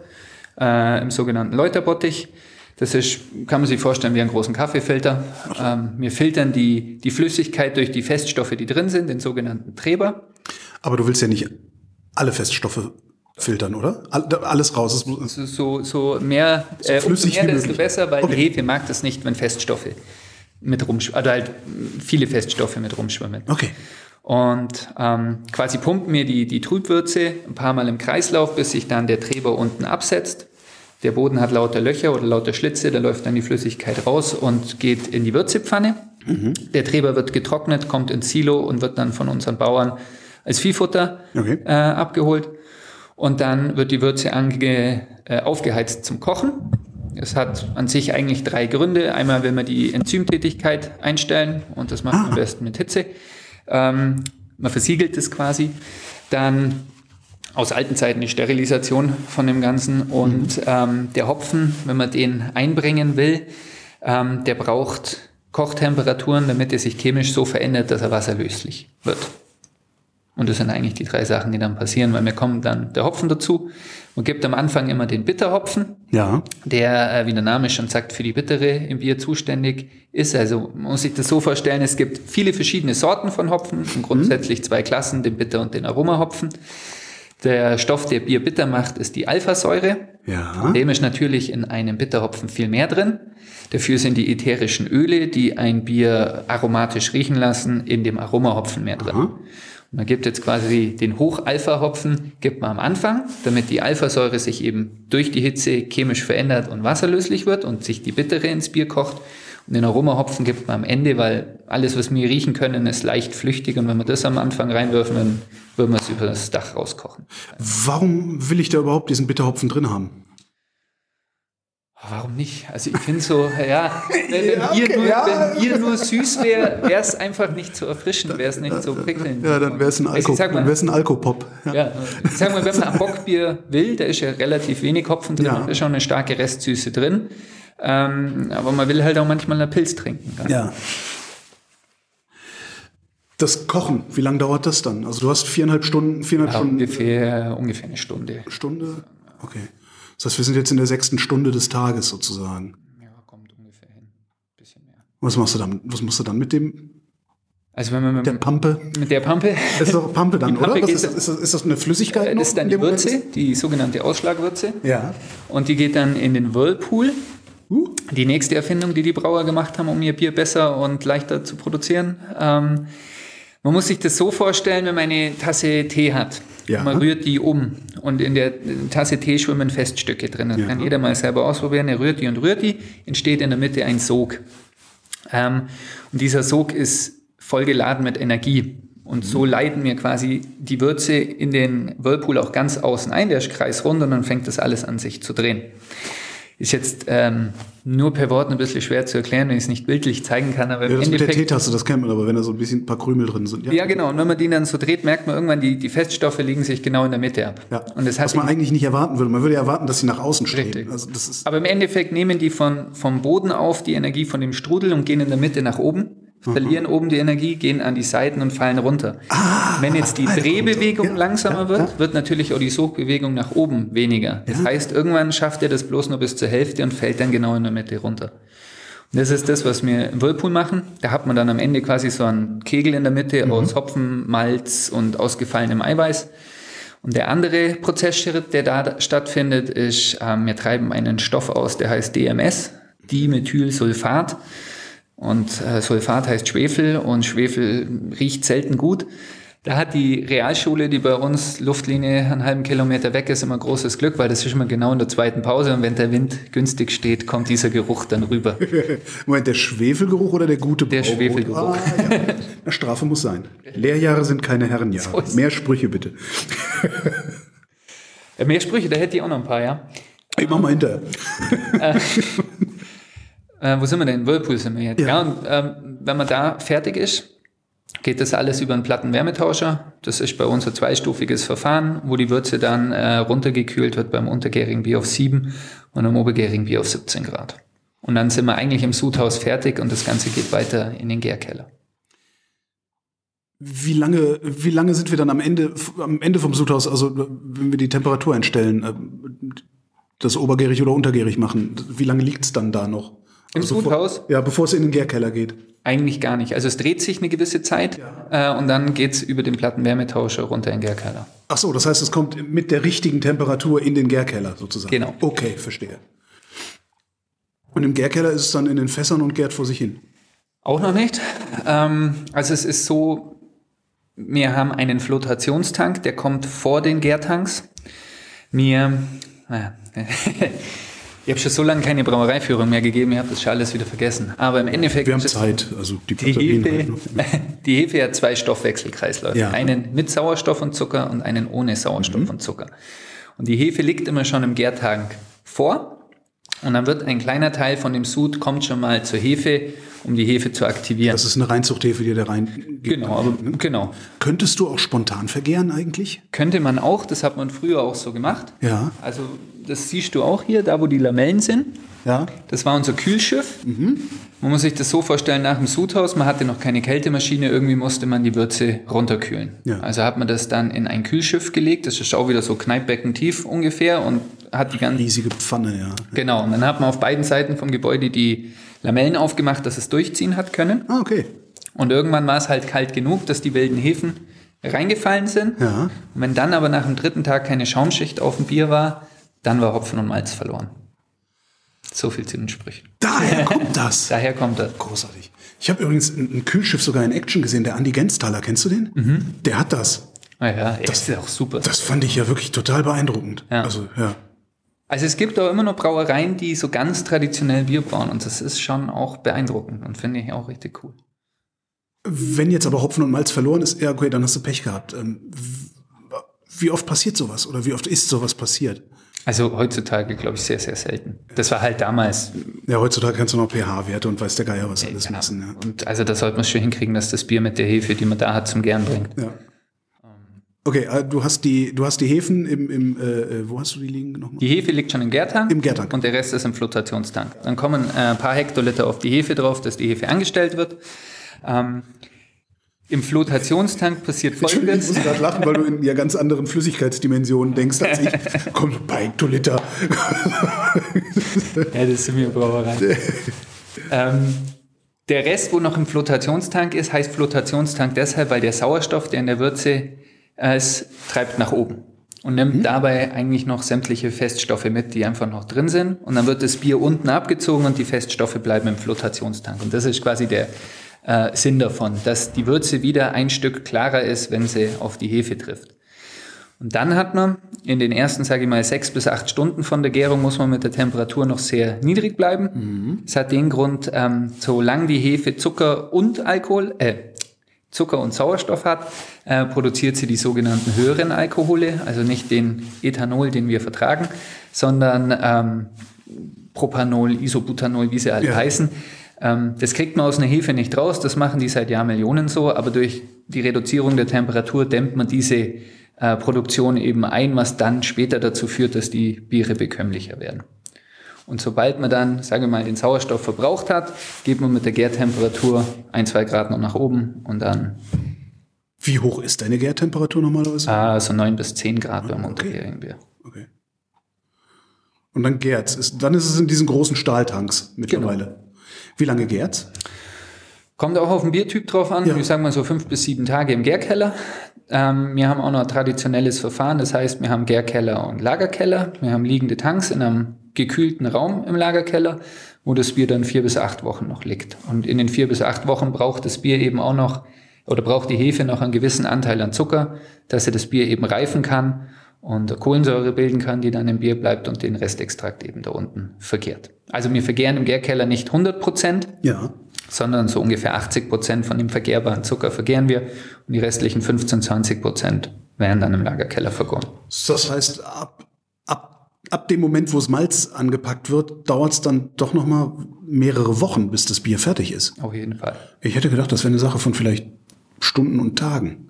äh, im sogenannten Läuterbottich. Das ist, kann man sich vorstellen, wie einen großen Kaffeefilter. Ähm, wir filtern die, die Flüssigkeit durch die Feststoffe, die drin sind, den sogenannten Treber. Aber du willst ja nicht alle Feststoffe filtern, oder? All- Alles raus. Es muss, So, so, so mehr, äh, umso flüssig mehr desto besser, weil Okay. die Hefe mag das nicht, wenn Feststoffe mit rumschwimmen, oder halt viele Feststoffe mit rumschwimmen. okay. Und ähm, quasi pumpen wir die, die Trübwürze ein paar Mal im Kreislauf, bis sich dann der Treber unten absetzt. Der Boden hat lauter Löcher oder lauter Schlitze, da läuft dann die Flüssigkeit raus und geht in die Würzepfanne. Der Treber wird getrocknet, kommt ins Silo und wird dann von unseren Bauern als Viehfutter Okay. äh, abgeholt. Und dann wird die Würze ange, äh, aufgeheizt zum Kochen. Es hat an sich eigentlich drei Gründe. Einmal will man die Enzymtätigkeit einstellen und das macht man am besten mit Hitze. Ähm, man versiegelt es quasi. Dann aus alten Zeiten die Sterilisation von dem Ganzen. Und ähm, der Hopfen, wenn man den einbringen will, ähm, der braucht Kochtemperaturen, damit er sich chemisch so verändert, dass er wasserlöslich wird. Und das sind eigentlich die drei Sachen, die dann passieren, weil mir kommt dann der Hopfen dazu. Man gibt am Anfang immer den Bitterhopfen, Ja. der, äh, wie der Name schon sagt, für die Bittere im Bier zuständig ist. Also man muss sich das so vorstellen, es gibt viele verschiedene Sorten von Hopfen und grundsätzlich zwei Klassen, den Bitter- und den Aromahopfen. Der Stoff, der Bier bitter macht, ist die Alphasäure. Ja. Dem ist natürlich in einem Bitterhopfen viel mehr drin. Dafür sind die ätherischen Öle, die ein Bier aromatisch riechen lassen, in dem Aromahopfen mehr drin. Und man gibt jetzt quasi den Hoch-Alpha-Hopfen, gibt man am Anfang, damit die Alphasäure sich eben durch die Hitze chemisch verändert und wasserlöslich wird und sich die Bittere ins Bier kocht. Und den Aromahopfen gibt man am Ende, weil alles, was wir riechen können, ist leicht flüchtig. Und wenn wir das am Anfang reinwürfen, dann würden wir es über das Dach rauskochen. Warum will ich da überhaupt diesen Bitterhopfen drin haben? Warum nicht? Also ich finde so, ja, wenn, Ja, okay, nur, ja. wenn Bier nur süß wäre, wäre es einfach nicht so erfrischend, wäre es nicht so prickelnd. Ja, dann wäre es ein, Also Alko, dann mal, wär's ein Alkopop. Ja. ja, ich sag mal, wenn man ein Bockbier will, da ist ja relativ wenig Hopfen drin, da ist schon eine starke Restsüße drin. Ähm, aber man will halt auch manchmal einen Pilz trinken. Dann. ja. Das Kochen, wie lange dauert das dann? Also du hast viereinhalb Stunden, viereinhalb Stunden, ungefähr, ungefähr eine Stunde. Stunde? Okay. Das heißt, wir sind jetzt in der sechsten Stunde des Tages sozusagen. Ja, kommt ungefähr hin. Bisschen mehr. Was machst du dann? Was machst du dann mit dem, Also wenn man mit, der Pampe? mit der Pampe, Das ist doch Pampe dann, Pampe oder? Ist, das, ist, das, ist das eine Flüssigkeit? noch das ist dann die? Würze, die sogenannte Ausschlagwürze. Ja. Und die geht dann in den Whirlpool. Uh. Die nächste Erfindung, die die Brauer gemacht haben, um ihr Bier besser und leichter zu produzieren. Ähm, man muss sich das so vorstellen, wenn man eine Tasse Tee hat. Ja. Man rührt die um und in der Tasse Tee schwimmen Feststücke drin. Das Ja. kann jeder mal selber ausprobieren. Er rührt die und rührt die, entsteht in der Mitte ein Sog. Ähm, und dieser Sog ist vollgeladen mit Energie. Und so leiten wir quasi die Würze in den Whirlpool auch ganz außen ein, der ist kreisrund und dann fängt das alles an sich zu drehen. Ist jetzt ähm, nur per Wort ein bisschen schwer zu erklären, wenn ich es nicht bildlich zeigen kann, aber Ja, im das mit der Endeffekt Teetasse, das kennt man aber, wenn da so ein bisschen ein paar Krümel drin sind. ja, genau. Und wenn man die dann so dreht, merkt man irgendwann, die, die Feststoffe liegen sich genau in der Mitte ab. Ja. Und das hat Was man eigentlich nicht erwarten würde. Man würde ja erwarten, dass sie nach außen stehen. Also aber im Endeffekt nehmen die von, vom Boden auf die Energie von dem Strudel und gehen in der Mitte nach oben, verlieren oben die Energie, gehen an die Seiten und fallen runter. Wenn jetzt die fallen Drehbewegung. Ja, langsamer ja, wird, ja. wird natürlich auch die Sogbewegung nach oben weniger. Das heißt, irgendwann schafft er das bloß nur bis zur Hälfte und fällt dann genau in der Mitte runter. Und das ist das, was wir im Whirlpool machen. Da hat man dann am Ende quasi so einen Kegel in der Mitte Mhm. aus Hopfen, Malz und ausgefallenem Eiweiß. Und der andere Prozessschritt, der da stattfindet, ist, ähm, wir treiben einen Stoff aus, der heißt DMS, Dimethylsulfat. Und äh, Sulfat heißt Schwefel und Schwefel riecht selten gut. Da hat die Realschule, die bei uns Luftlinie einen halben Kilometer weg ist, immer großes Glück, weil das ist immer genau in der zweiten Pause und wenn der Wind günstig steht, kommt dieser Geruch dann rüber. Moment, der Schwefelgeruch oder der gute Der Braubrot? Schwefelgeruch. Ah, ja. Strafe muss sein. Lehrjahre sind keine Herrenjahre. So Mehr Sprüche bitte. Äh, Mehr Sprüche, da hätte ich auch noch ein paar, ja. Ich mach mal hinterher. Äh, wo sind wir denn? Whirlpool sind wir jetzt. Ja. Ja, und ähm, wenn man da fertig ist, geht das alles über einen Plattenwärmetauscher. Das ist bei uns ein zweistufiges Verfahren, wo die Würze dann äh, runtergekühlt wird beim untergärigen Bier auf 7 und am obergärigen Bier auf 17 Grad. Und dann sind wir eigentlich im Sudhaus fertig und das Ganze geht weiter in den Gärkeller. Wie lange, wie lange sind wir dann am Ende, am Ende vom Sudhaus, also wenn wir die Temperatur einstellen, äh, das obergärig oder untergärig machen, wie lange liegt's dann da noch? Im Also Sudhaus? Ja, bevor es in den Gärkeller geht. Eigentlich gar nicht. Also es dreht sich eine gewisse Zeit äh, und dann geht's über den Plattenwärmetauscher runter in den Gärkeller. Ach so, das heißt, es kommt mit der richtigen Temperatur in den Gärkeller sozusagen. Genau. Okay, verstehe. Und im Gärkeller ist es dann in den Fässern und gärt vor sich hin. Auch noch nicht. Ähm, also es ist so, wir haben einen Flotationstank, der kommt vor den Gärtanks. Wir, naja, ich habe schon so lange keine Brauereiführung mehr gegeben, ich habe das schon alles wieder vergessen. Aber im Endeffekt Wir haben Zeit, also die die Hefe, halt die Hefe hat zwei Stoffwechselkreisläufe. Ja. Einen mit Sauerstoff und Zucker und einen ohne Sauerstoff Mhm. und Zucker. Und die Hefe liegt immer schon im Gärtank vor. Und dann wird ein kleiner Teil von dem Sud kommt schon mal zur Hefe, um die Hefe zu aktivieren. Das ist eine Reinzuchthefe, die da rein geht. genau, aber, genau. Könntest du auch spontan vergären eigentlich? Könnte man auch, das hat man früher auch so gemacht. Ja. Also das siehst du auch hier, da wo die Lamellen sind. Ja. Das war unser Kühlschiff. Man muss sich das so vorstellen, nach dem Sudhaus, man hatte noch keine Kältemaschine, irgendwie musste man die Würze runterkühlen. Ja. Also hat man das dann in ein Kühlschiff gelegt, das ist auch wieder so Kneippbecken tief ungefähr und hat die ganze... Riesige Pfanne, ja. Genau, und dann hat man auf beiden Seiten vom Gebäude die Lamellen aufgemacht, dass es durchziehen hat können. Ah, okay. Und irgendwann war es halt kalt genug, dass die wilden Hefen reingefallen sind. Ja. Und wenn dann aber nach dem dritten Tag keine Schaumschicht auf dem Bier war, dann war Hopfen und Malz verloren. So viel zu den Sprüchen. Daher kommt das. Daher kommt das. Großartig. Ich habe übrigens ein Kühlschiff sogar in Action gesehen, der Andi Gensthaler. Kennst du den? Der hat das. Naja, das ist ja auch super. Das fand ich ja wirklich total beeindruckend. Ja. Also, ja. Also es gibt auch immer noch Brauereien, die so ganz traditionell Bier brauen und das ist schon auch beeindruckend und finde ich auch richtig cool. Wenn jetzt aber Hopfen und Malz verloren ist, ja, okay, dann hast du Pech gehabt. Ähm, Wie oft passiert sowas? Oder wie oft ist sowas passiert? Also heutzutage, glaube ich, sehr, sehr selten. Das war halt damals. Ja, heutzutage kannst du noch pH-Werte und weiß der Geier was alles Genau. messen. Ja. Und also da sollte man schon hinkriegen, dass das Bier mit der Hefe, die man da hat, zum Gern bringt. Ja. Okay, äh, du hast die, du hast die Hefen im, im äh, äh, wo hast du die liegen nochmal? Die Hefe liegt schon im Gärtank. Im Gärtank. Und der Rest ist im Flotationstank. Dann kommen äh, ein paar Hektoliter auf die Hefe drauf, dass die Hefe angestellt wird. Ähm, Im Flotationstank passiert Ich Folgendes. muss gerade lachen, weil du in ja ganz anderen Flüssigkeitsdimensionen denkst als ich. Komm, paar Hektoliter. Ja, das ist mir Brauerei. ähm, der Rest, wo noch im Flotationstank ist, heißt Flotationstank deshalb, weil der Sauerstoff, der in der Würze ist, treibt nach oben und nimmt dabei eigentlich noch sämtliche Feststoffe mit, die einfach noch drin sind. Und dann wird das Bier unten abgezogen und die Feststoffe bleiben im Flotationstank. Und das ist quasi der äh, Sinn davon, dass die Würze wieder ein Stück klarer ist, wenn sie auf die Hefe trifft. Und dann hat man in den ersten, sage ich mal, sechs bis acht Stunden von der Gärung muss man mit der Temperatur noch sehr niedrig bleiben. Es hat den Grund, ähm, solange die Hefe Zucker und Alkohol, äh, Zucker und Sauerstoff hat, äh, produziert sie die sogenannten höheren Alkohole, also nicht den Ethanol, den wir vertragen, sondern ähm, Propanol, Isobutanol, wie sie halt Ja. heißen. Ähm, das kriegt man aus einer Hefe nicht raus, das machen die seit Jahrmillionen so, aber durch die Reduzierung der Temperatur dämmt man diese äh, Produktion eben ein, was dann später dazu führt, dass die Biere bekömmlicher werden. Und sobald man dann, sage ich mal, den Sauerstoff verbraucht hat, geht man mit der Gärtemperatur ein, zwei Grad noch nach oben und dann Wie hoch ist deine Gärtemperatur normalerweise? ah, so neun bis zehn Grad beim okay. unterjährigen Bier. Okay. Und dann gärt's. Ist, dann ist es in diesen großen Stahltanks mittlerweile. Wie lange gärt's? Kommt auch auf den Biertyp drauf an. Ja. Ich sage mal so fünf bis sieben Tage im Gärkeller. Ähm, wir haben auch noch ein traditionelles Verfahren. Das heißt, wir haben Gärkeller und Lagerkeller. Wir haben liegende Tanks in einem gekühlten Raum im Lagerkeller, wo das Bier dann vier bis acht Wochen noch liegt. Und in den vier bis acht Wochen braucht das Bier eben auch noch oder braucht die Hefe noch einen gewissen Anteil an Zucker, dass sie das Bier eben reifen kann und Kohlensäure bilden kann, die dann im Bier bleibt und den Restextrakt eben da unten verkehrt. Also wir vergären im Gärkeller nicht 100 Prozent, Ja. sondern so ungefähr 80 Prozent von dem vergärbaren Zucker vergären wir und die restlichen 15, 20 Prozent werden dann im Lagerkeller vergoren. Das heißt, ab, ab, ab dem Moment, wo das Malz angepackt wird, dauert's dann doch noch mal mehrere Wochen, bis das Bier fertig ist. Auf jeden Fall. Ich hätte gedacht, das wäre eine Sache von vielleicht Stunden und Tagen.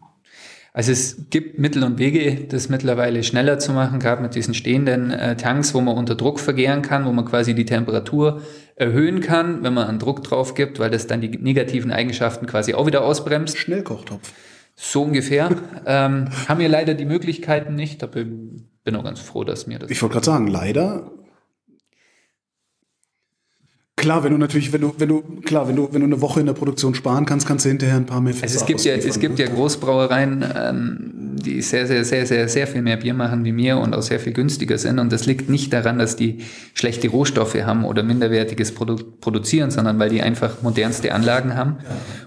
Also es gibt Mittel und Wege, das mittlerweile schneller zu machen, gerade mit diesen stehenden äh, Tanks, wo man unter Druck vergären kann, wo man quasi die Temperatur erhöhen kann, wenn man einen Druck drauf gibt, weil das dann die negativen Eigenschaften quasi auch wieder ausbremst. Schnellkochtopf. So ungefähr. ähm, haben wir leider die Möglichkeiten nicht, aber bin auch ganz froh, dass mir das Ich wollte gerade sagen, leider. Klar, wenn du natürlich, wenn du, wenn du, klar, wenn du, wenn du eine Woche in der Produktion sparen kannst, kannst du hinterher ein paar mehr Also Fässer es gibt ja, es gibt ja Großbrauereien, ähm, die sehr, sehr, sehr, sehr, sehr viel mehr Bier machen wie mir und auch sehr viel günstiger sind. Und das liegt nicht daran, dass die schlechte Rohstoffe haben oder minderwertiges Produ produzieren, sondern weil die einfach modernste Anlagen haben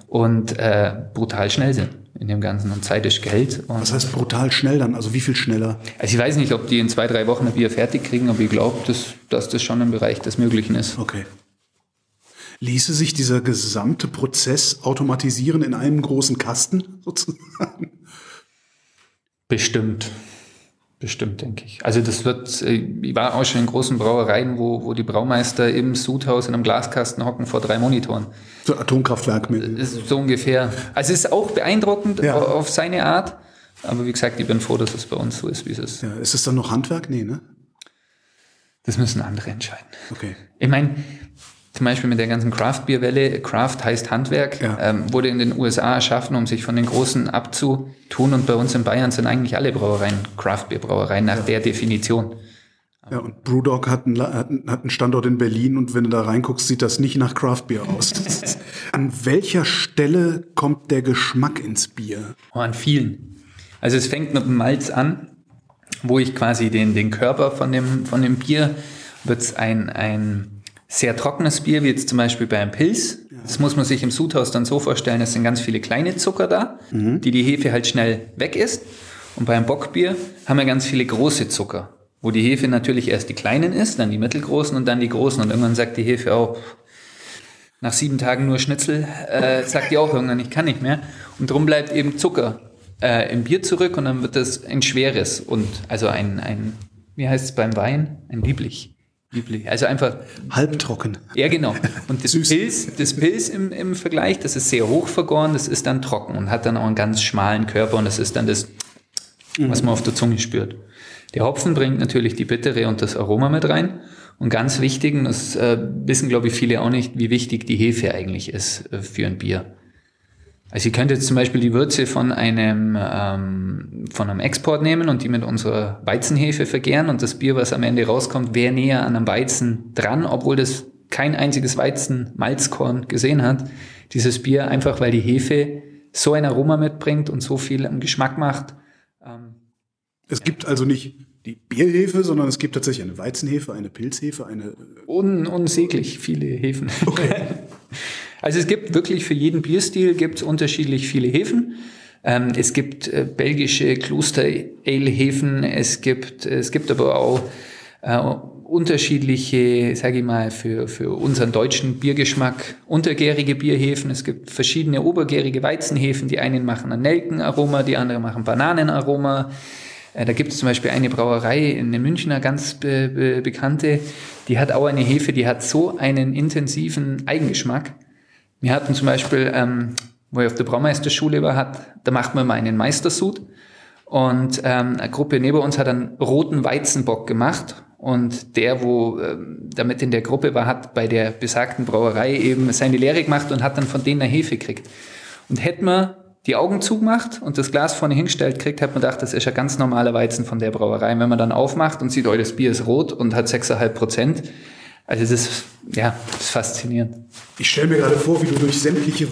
und äh, brutal schnell sind in dem Ganzen. Und Zeit ist Geld. Und Was heißt brutal schnell dann? Also wie viel schneller? also ich weiß nicht, ob die in zwei, drei Wochen ein Bier fertig kriegen, aber ich glaube, dass, dass das schon im Bereich des Möglichen ist. Okay. Ließe sich dieser gesamte Prozess automatisieren in einem großen Kasten sozusagen? Bestimmt. Bestimmt, denke ich. Also das wird, äh, ich war auch schon in großen Brauereien, wo, wo die Braumeister im Sudhaus in einem Glaskasten hocken vor drei Monitoren. So Atomkraftwerk mit. Ist so ungefähr. Also es ist auch beeindruckend Ja. au- auf seine Art. Aber wie gesagt, ich bin froh, dass es bei uns so ist, wie es ist. Ja, ist es dann noch Handwerk? Nee, ne? Das müssen andere entscheiden. Okay. Ich meine, zum Beispiel mit der ganzen Craft-Bier-Welle, Craft heißt Handwerk, Ja. ähm, wurde in den USA erschaffen, um sich von den Großen abzutun. Und bei uns in Bayern sind eigentlich alle Brauereien Craft-Bier-Brauereien nach der Definition. Ja, und Brewdog hat einen, hat einen Standort in Berlin und wenn du da reinguckst, sieht das nicht nach Craft Beer aus. Ist- An welcher Stelle kommt der Geschmack ins Bier? Oh, an vielen. Also es fängt mit dem Malz an, wo ich quasi den, den Körper von dem, von dem Bier, wird ein, ein sehr trockenes Bier, wie jetzt zum Beispiel bei einem Pilz. Das muss man sich im Sudhaus dann so vorstellen, es sind ganz viele kleine Zucker da, die die Hefe halt schnell weg ist. Und beim Bockbier haben wir ganz viele große Zucker, wo die Hefe natürlich erst die kleinen ist, dann die mittelgroßen und dann die großen. Und irgendwann sagt die Hefe auch, nach sieben Tagen nur Schnitzel, äh, sagt die auch irgendwann, ich kann nicht mehr. Und drum bleibt eben Zucker äh, im Bier zurück und dann wird das ein schweres und also ein, ein wie heißt es beim Wein? Ein lieblich. Lieblich. Also einfach. Halbtrocken. Ja, genau. Und das Pilz, das Pilz im, im Vergleich, das ist sehr hoch vergoren, das ist dann trocken und hat dann auch einen ganz schmalen Körper und das ist dann das, was man auf der Zunge spürt. Der Hopfen bringt natürlich die Bittere und das Aroma mit rein. Und ganz wichtig, und das äh, wissen, glaube ich, viele auch nicht, wie wichtig die Hefe eigentlich ist äh, für ein Bier. Also ihr könnt jetzt zum Beispiel die Würze von einem, ähm, von einem Export nehmen und die mit unserer Weizenhefe vergären und das Bier, was am Ende rauskommt, wäre näher an einem Weizen dran, obwohl das kein einziges Weizen-Malzkorn gesehen hat. Dieses Bier einfach, weil die Hefe so ein Aroma mitbringt und so viel am Geschmack macht. Ähm, es gibt also nicht die Bierhefe, sondern es gibt tatsächlich eine Weizenhefe, eine Pilzhefe, eine. Un unsäglich viele Hefen. Okay. Also es gibt wirklich für jeden Bierstil gibt unterschiedlich viele Hefen. Ähm, es gibt äh, belgische Kloster-Ale-Hefen, es gibt, es gibt aber auch äh, unterschiedliche, sage ich mal, für, für unseren deutschen Biergeschmack untergärige Bierhefen. Es gibt verschiedene obergärige Weizenhefen. Die einen machen ein Nelkenaroma, die anderen machen Bananenaroma. Äh, da gibt es zum Beispiel eine Brauerei in Münchner, ganz be be bekannte, die hat auch eine Hefe, die hat so einen intensiven Eigengeschmack. Wir hatten zum Beispiel, ähm, wo ich auf der Braumeisterschule war, hat, da macht man mal einen Meistersud und ähm, eine Gruppe neben uns hat einen roten Weizenbock gemacht und der, wo ähm, damit in der Gruppe war, hat bei der besagten Brauerei eben seine Lehre gemacht und hat dann von denen eine Hefe gekriegt. Und hätten wir die Augen zugemacht und das Glas vorne hingestellt kriegt, hat man gedacht, das ist ja ganz normaler Weizen von der Brauerei. Und wenn man dann aufmacht und sieht, oh, das Bier ist rot und hat 6,5 Prozent, also das ist, ja, das ist faszinierend. Ich stelle mir gerade vor, wie du durch sämtliche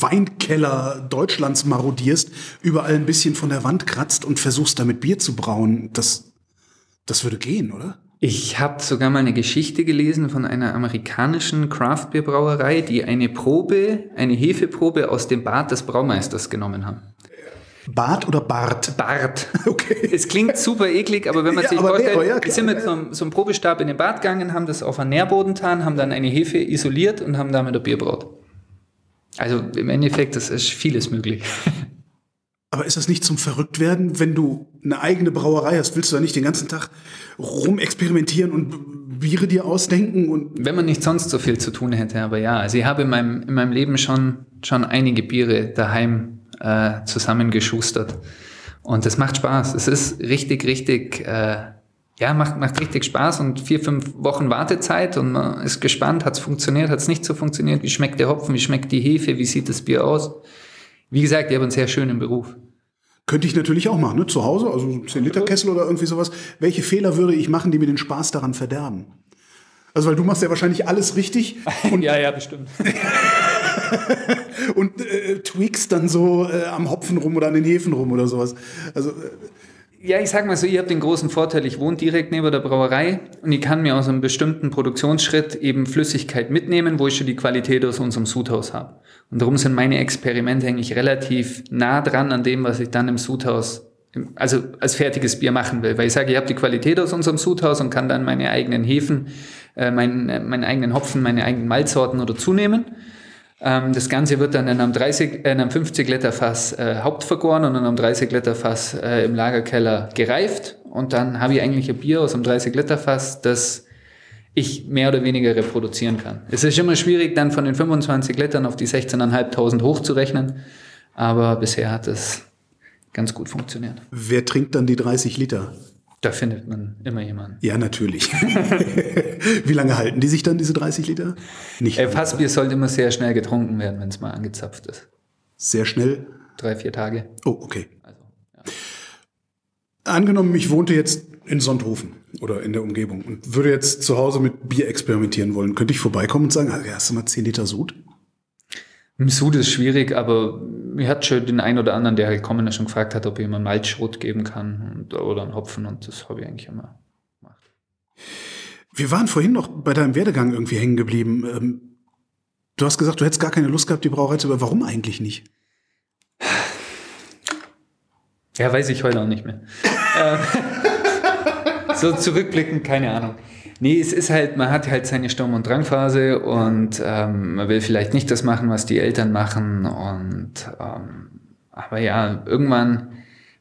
Weinkeller Deutschlands marodierst, überall ein bisschen von der Wand kratzt und versuchst damit Bier zu brauen. Das, das würde gehen, oder? Ich habe sogar mal eine Geschichte gelesen von einer amerikanischen Craft-Bier-Brauerei, die eine Probe, eine Hefeprobe aus dem Bad des Braumeisters genommen haben. Bart oder Bart? Bart. Okay. Es klingt super eklig, aber wenn man ja, sich vorstellt, wir ja, sind mit so einem, so einem, Probestab in den Bad gegangen, haben das auf einen Nährboden getan, haben dann eine Hefe isoliert und haben damit ein Bier braut. Also im Endeffekt, das ist vieles möglich. Aber ist das nicht zum Verrücktwerden, wenn du eine eigene Brauerei hast? Willst du da nicht den ganzen Tag rumexperimentieren und Biere dir ausdenken? Und wenn man nicht sonst so viel zu tun hätte, aber ja. Also ich habe in meinem, in meinem Leben schon, schon einige Biere daheim äh, zusammengeschustert. Und es macht Spaß. Es ist richtig, richtig, äh, ja, macht, macht richtig Spaß und vier, fünf Wochen Wartezeit und man ist gespannt, hat es funktioniert, hat es nicht so funktioniert, wie schmeckt der Hopfen, wie schmeckt die Hefe, wie sieht das Bier aus. Wie gesagt, ich habe einen sehr schönen Beruf. Könnte ich natürlich auch machen, ne? Zu Hause, also 10-Liter-Kessel oder irgendwie sowas. Welche Fehler würde ich machen, die mir den Spaß daran verderben? Also, weil du machst ja wahrscheinlich alles richtig. ja, ja, bestimmt. und äh, tweakst dann so äh, am Hopfen rum oder an den Hefen rum oder sowas. Also, äh, ja, ich sag mal so, ich habe den großen Vorteil, ich wohne direkt neben der Brauerei und ich kann mir aus einem bestimmten Produktionsschritt eben Flüssigkeit mitnehmen, wo ich schon die Qualität aus unserem Sudhaus habe. Und darum sind meine Experimente eigentlich relativ nah dran an dem, was ich dann im Sudhaus, also als fertiges Bier machen will. Weil ich sage, ich habe die Qualität aus unserem Sudhaus und kann dann meine eigenen Hefen, äh, meinen, äh, meinen eigenen Hopfen, meine eigenen Malzsorten oder zunehmen. Ähm, das Ganze wird dann in einem, 30, äh, in einem 50 Liter Fass äh, hauptvergoren und in einem 30 Liter Fass äh, im Lagerkeller gereift. Und dann habe ich eigentlich ein Bier aus einem 30 Liter Fass, das ich mehr oder weniger reproduzieren kann. Es ist immer schwierig, dann von den 25 Litern auf die 16.500 hochzurechnen. Aber bisher hat es ganz gut funktioniert. Wer trinkt dann die 30 Liter? Da findet man immer jemanden. Ja, natürlich. Wie lange halten die sich dann, diese 30 Liter? Nicht. Äh, Fassbier sollte immer sehr schnell getrunken werden, wenn es mal angezapft ist. Sehr schnell? Drei, vier Tage. Oh, okay. Also, ja. Angenommen, ich wohnte jetzt in Sonthofen oder in der Umgebung und würde jetzt zu Hause mit Bier experimentieren wollen. Könnte ich vorbeikommen und sagen, hast du mal 10 Liter Sud? Im Sud ist schwierig, aber mir hat schon den einen oder anderen, der halt kommen, schon gefragt hat, ob ich ihm einen Malzschrot geben kann und, oder einen Hopfen und das habe ich eigentlich immer gemacht. Wir waren vorhin noch bei deinem Werdegang irgendwie hängen geblieben. Ähm, du hast gesagt, du hättest gar keine Lust gehabt, die Brauerei zu, aber warum eigentlich nicht? Ja, weiß ich heute auch nicht mehr. Äh, so zurückblickend, keine Ahnung. Nee, es ist halt, man hat halt seine Sturm- und Drangphase und ähm, man will vielleicht nicht das machen, was die Eltern machen. Und ähm, aber ja, irgendwann,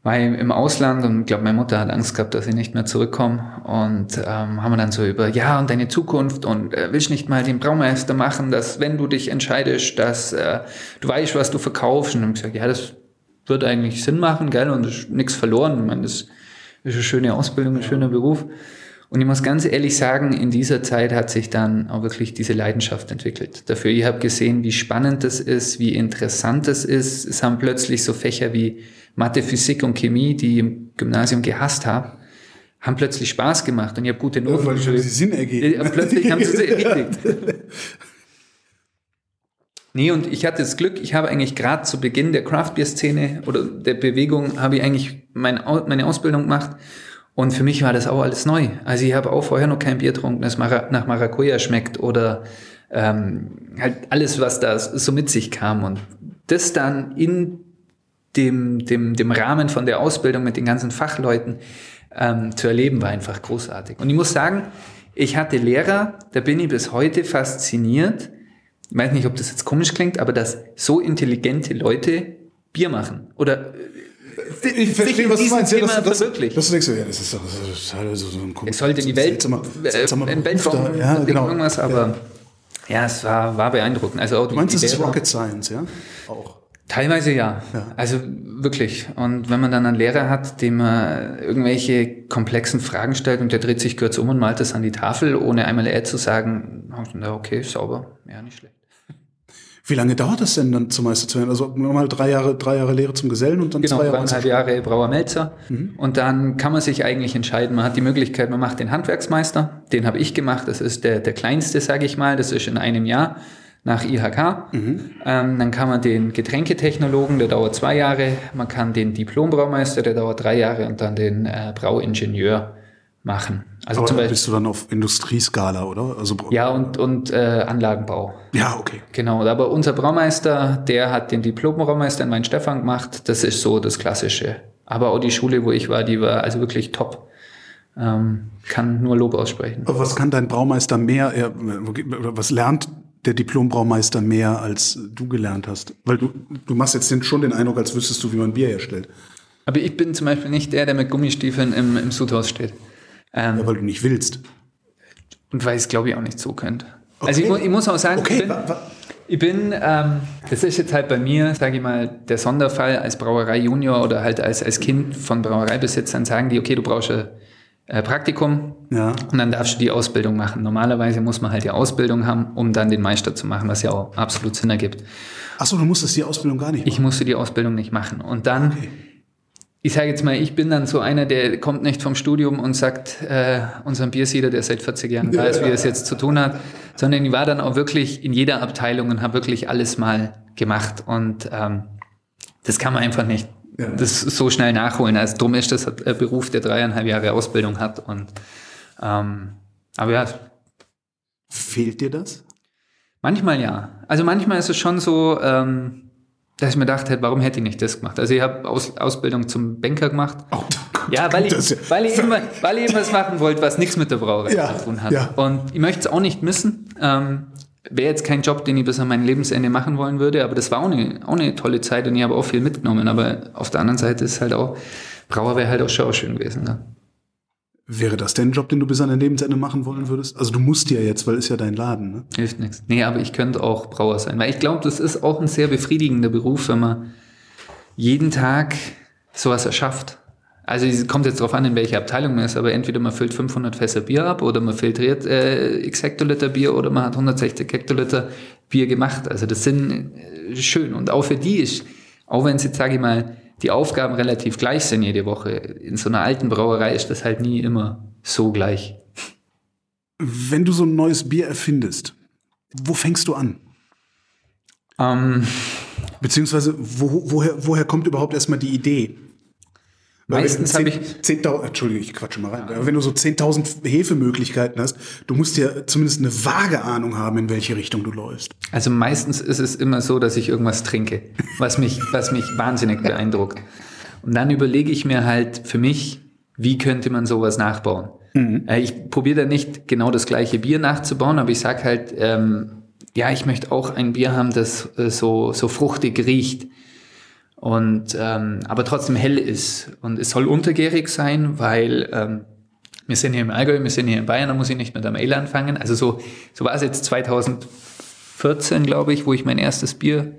war im Ausland und ich glaube, meine Mutter hat Angst gehabt, dass ich nicht mehr zurückkomme. Und ähm, haben wir dann so über, ja, und deine Zukunft und äh, willst nicht mal den Braumeister machen, dass wenn du dich entscheidest, dass äh, du weißt, was du verkaufst. Und dann ich gesagt, ja, das wird eigentlich Sinn machen, gell, und ist nichts verloren. Ich meine, das ist eine schöne Ausbildung, ein schöner Beruf. Und ich muss ganz ehrlich sagen, in dieser Zeit hat sich dann auch wirklich diese Leidenschaft entwickelt. Dafür, ich habe gesehen, wie spannend das ist, wie interessant das ist. Es haben plötzlich so Fächer wie Mathe, Physik und Chemie, die ich im Gymnasium gehasst habe, haben plötzlich Spaß gemacht und ich habe gute Noten. Ja, weil sie Sinn ergeben. Plötzlich haben sie es erledigt. Nee, und ich hatte das Glück, ich habe eigentlich gerade zu Beginn der Craft-Beer-Szene oder der Bewegung, habe ich eigentlich mein, meine Ausbildung gemacht. Und für mich war das auch alles neu. Also ich habe auch vorher noch kein Bier getrunken, das nach Maracuja schmeckt oder ähm, halt alles, was da so mit sich kam. Und das dann in dem, dem, dem Rahmen von der Ausbildung mit den ganzen Fachleuten ähm, zu erleben, war einfach großartig. Und ich muss sagen, ich hatte Lehrer, da bin ich bis heute fasziniert, ich weiß nicht, ob das jetzt komisch klingt, aber dass so intelligente Leute Bier machen. Oder äh, ich verstehe, was du meinst. Ja, das, das, das, das denkst du, ja, das ist doch ist halt so, ein Es sollte in die Welt, seltsamer, seltsamer äh, Weltraum, ja, genau. irgendwas, aber ja, ja es war, war beeindruckend. Also auch du meinst, es ist Rocket Science, ja? Auch. Teilweise ja. ja. Also wirklich. Und wenn man dann einen Lehrer hat, dem man irgendwelche komplexen Fragen stellt und der dreht sich kurz um und malt das an die Tafel, ohne einmal äh zu sagen, okay, sauber, ja, nicht schlecht. Wie lange dauert das denn dann zum Meister zu werden? Also nochmal drei Jahre, drei Jahre Lehre zum Gesellen und dann genau, zwei Jahre. Genau, Jahre Brauer Melzer. Mhm. Und dann kann man sich eigentlich entscheiden. Man hat die Möglichkeit, man macht den Handwerksmeister. Den habe ich gemacht. Das ist der, der kleinste, sage ich mal. Das ist in einem Jahr nach IHK. Mhm. Ähm, dann kann man den Getränketechnologen, der dauert zwei Jahre. Man kann den Diplombraumeister, der dauert drei Jahre. Und dann den äh, Brauingenieur machen. Also Aber zum Beispiel, bist du dann auf Industrieskala, oder? Also ja, und, und äh, Anlagenbau. Ja, okay. Genau, aber unser Braumeister, der hat den Diplom-Braumeister in Stefan gemacht. Das ist so das Klassische. Aber auch die Schule, wo ich war, die war also wirklich top. Ähm, kann nur Lob aussprechen. Aber was kann dein Braumeister mehr, was lernt der Diplom-Braumeister mehr, als du gelernt hast? Weil du, du machst jetzt schon den Eindruck, als wüsstest du, wie man Bier herstellt. Aber ich bin zum Beispiel nicht der, der mit Gummistiefeln im, im Sudhaus steht. Ähm, ja, weil du nicht willst. Und weil ich es, glaube ich, auch nicht so könnte. Okay. Also ich, ich, muss auch sagen, okay. ich bin, ich bin ähm, das ist jetzt halt bei mir, sage ich mal, der Sonderfall als Brauerei Junior oder halt als, als Kind von Brauereibesitzern sagen die, okay, du brauchst ein äh, Praktikum ja. und dann darfst du die Ausbildung machen. Normalerweise muss man halt die Ausbildung haben, um dann den Meister zu machen, was ja auch absolut Sinn ergibt. Achso, du musstest die Ausbildung gar nicht machen? Ich musste die Ausbildung nicht machen. Und dann okay ich sage jetzt mal, ich bin dann so einer, der kommt nicht vom Studium und sagt, äh, unserem Biersieder, der seit 40 Jahren da ist, wie er es jetzt zu tun hat, sondern ich war dann auch wirklich in jeder Abteilung und habe wirklich alles mal gemacht. Und ähm, das kann man einfach nicht ja. das so schnell nachholen. Also drum ist das ein Beruf, der dreieinhalb Jahre Ausbildung hat. Und ähm, aber ja. Fehlt dir das? Manchmal ja. Also manchmal ist es schon so, ähm, dass ich mir gedacht hätte, warum hätte ich nicht das gemacht? Also ich habe Aus, Ausbildung zum Banker gemacht. Oh, ja, weil ich, weil, ich immer, weil ich immer was machen wollte, was nichts mit der Brauerei ja, zu tun hat. Ja. Und ich möchte es auch nicht missen. Ähm, Wäre jetzt kein Job, den ich bis an mein Lebensende machen wollen würde, aber das war auch eine, auch eine tolle Zeit und ich habe auch viel mitgenommen. Aber auf der anderen Seite ist halt auch, Brauer wäre halt auch schon auch schön gewesen. Ne? Wäre das denn ein Job, den du bis an dein Lebensende machen wollen würdest? Also du musst ja jetzt, weil ist ja dein Laden. Ne? Hilft nichts. Nee, aber ich könnte auch Brauer sein. Weil ich glaube, das ist auch ein sehr befriedigender Beruf, wenn man jeden Tag sowas erschafft. Also es kommt jetzt darauf an, in welcher Abteilung man ist, aber entweder man füllt 500 Fässer Bier ab oder man filtriert äh, x Hektoliter Bier oder man hat 160 Hektoliter Bier gemacht. Also das sind äh, schön. Und auch für die ist, auch wenn es jetzt, sage ich mal, die Aufgaben relativ gleich sind jede Woche. In so einer alten Brauerei ist das halt nie immer so gleich. Wenn du so ein neues Bier erfindest, wo fängst du an? Ähm, Beziehungsweise wo, woher, woher kommt überhaupt erstmal die Idee? Meistens habe ich. 10.000, Entschuldige, ich quatsche mal rein. Ja. Wenn du so 10.000 Hefemöglichkeiten hast, du musst ja zumindest eine vage Ahnung haben, in welche Richtung du läufst. Also meistens ist es immer so, dass ich irgendwas trinke, was mich, was mich wahnsinnig beeindruckt. Und dann überlege ich mir halt für mich, wie könnte man sowas nachbauen? Mhm. Äh, ich probiere da nicht genau das gleiche Bier nachzubauen, aber ich sage halt, ähm, ja, ich möchte auch ein Bier haben, das äh, so, so fruchtig riecht. Und ähm, aber trotzdem hell ist. Und es soll untergärig sein, weil ähm, wir sind hier im Allgäu, wir sind hier in Bayern, da muss ich nicht mit einem Ale anfangen. Also so, so war es jetzt 2014, glaube ich, wo ich mein erstes Bier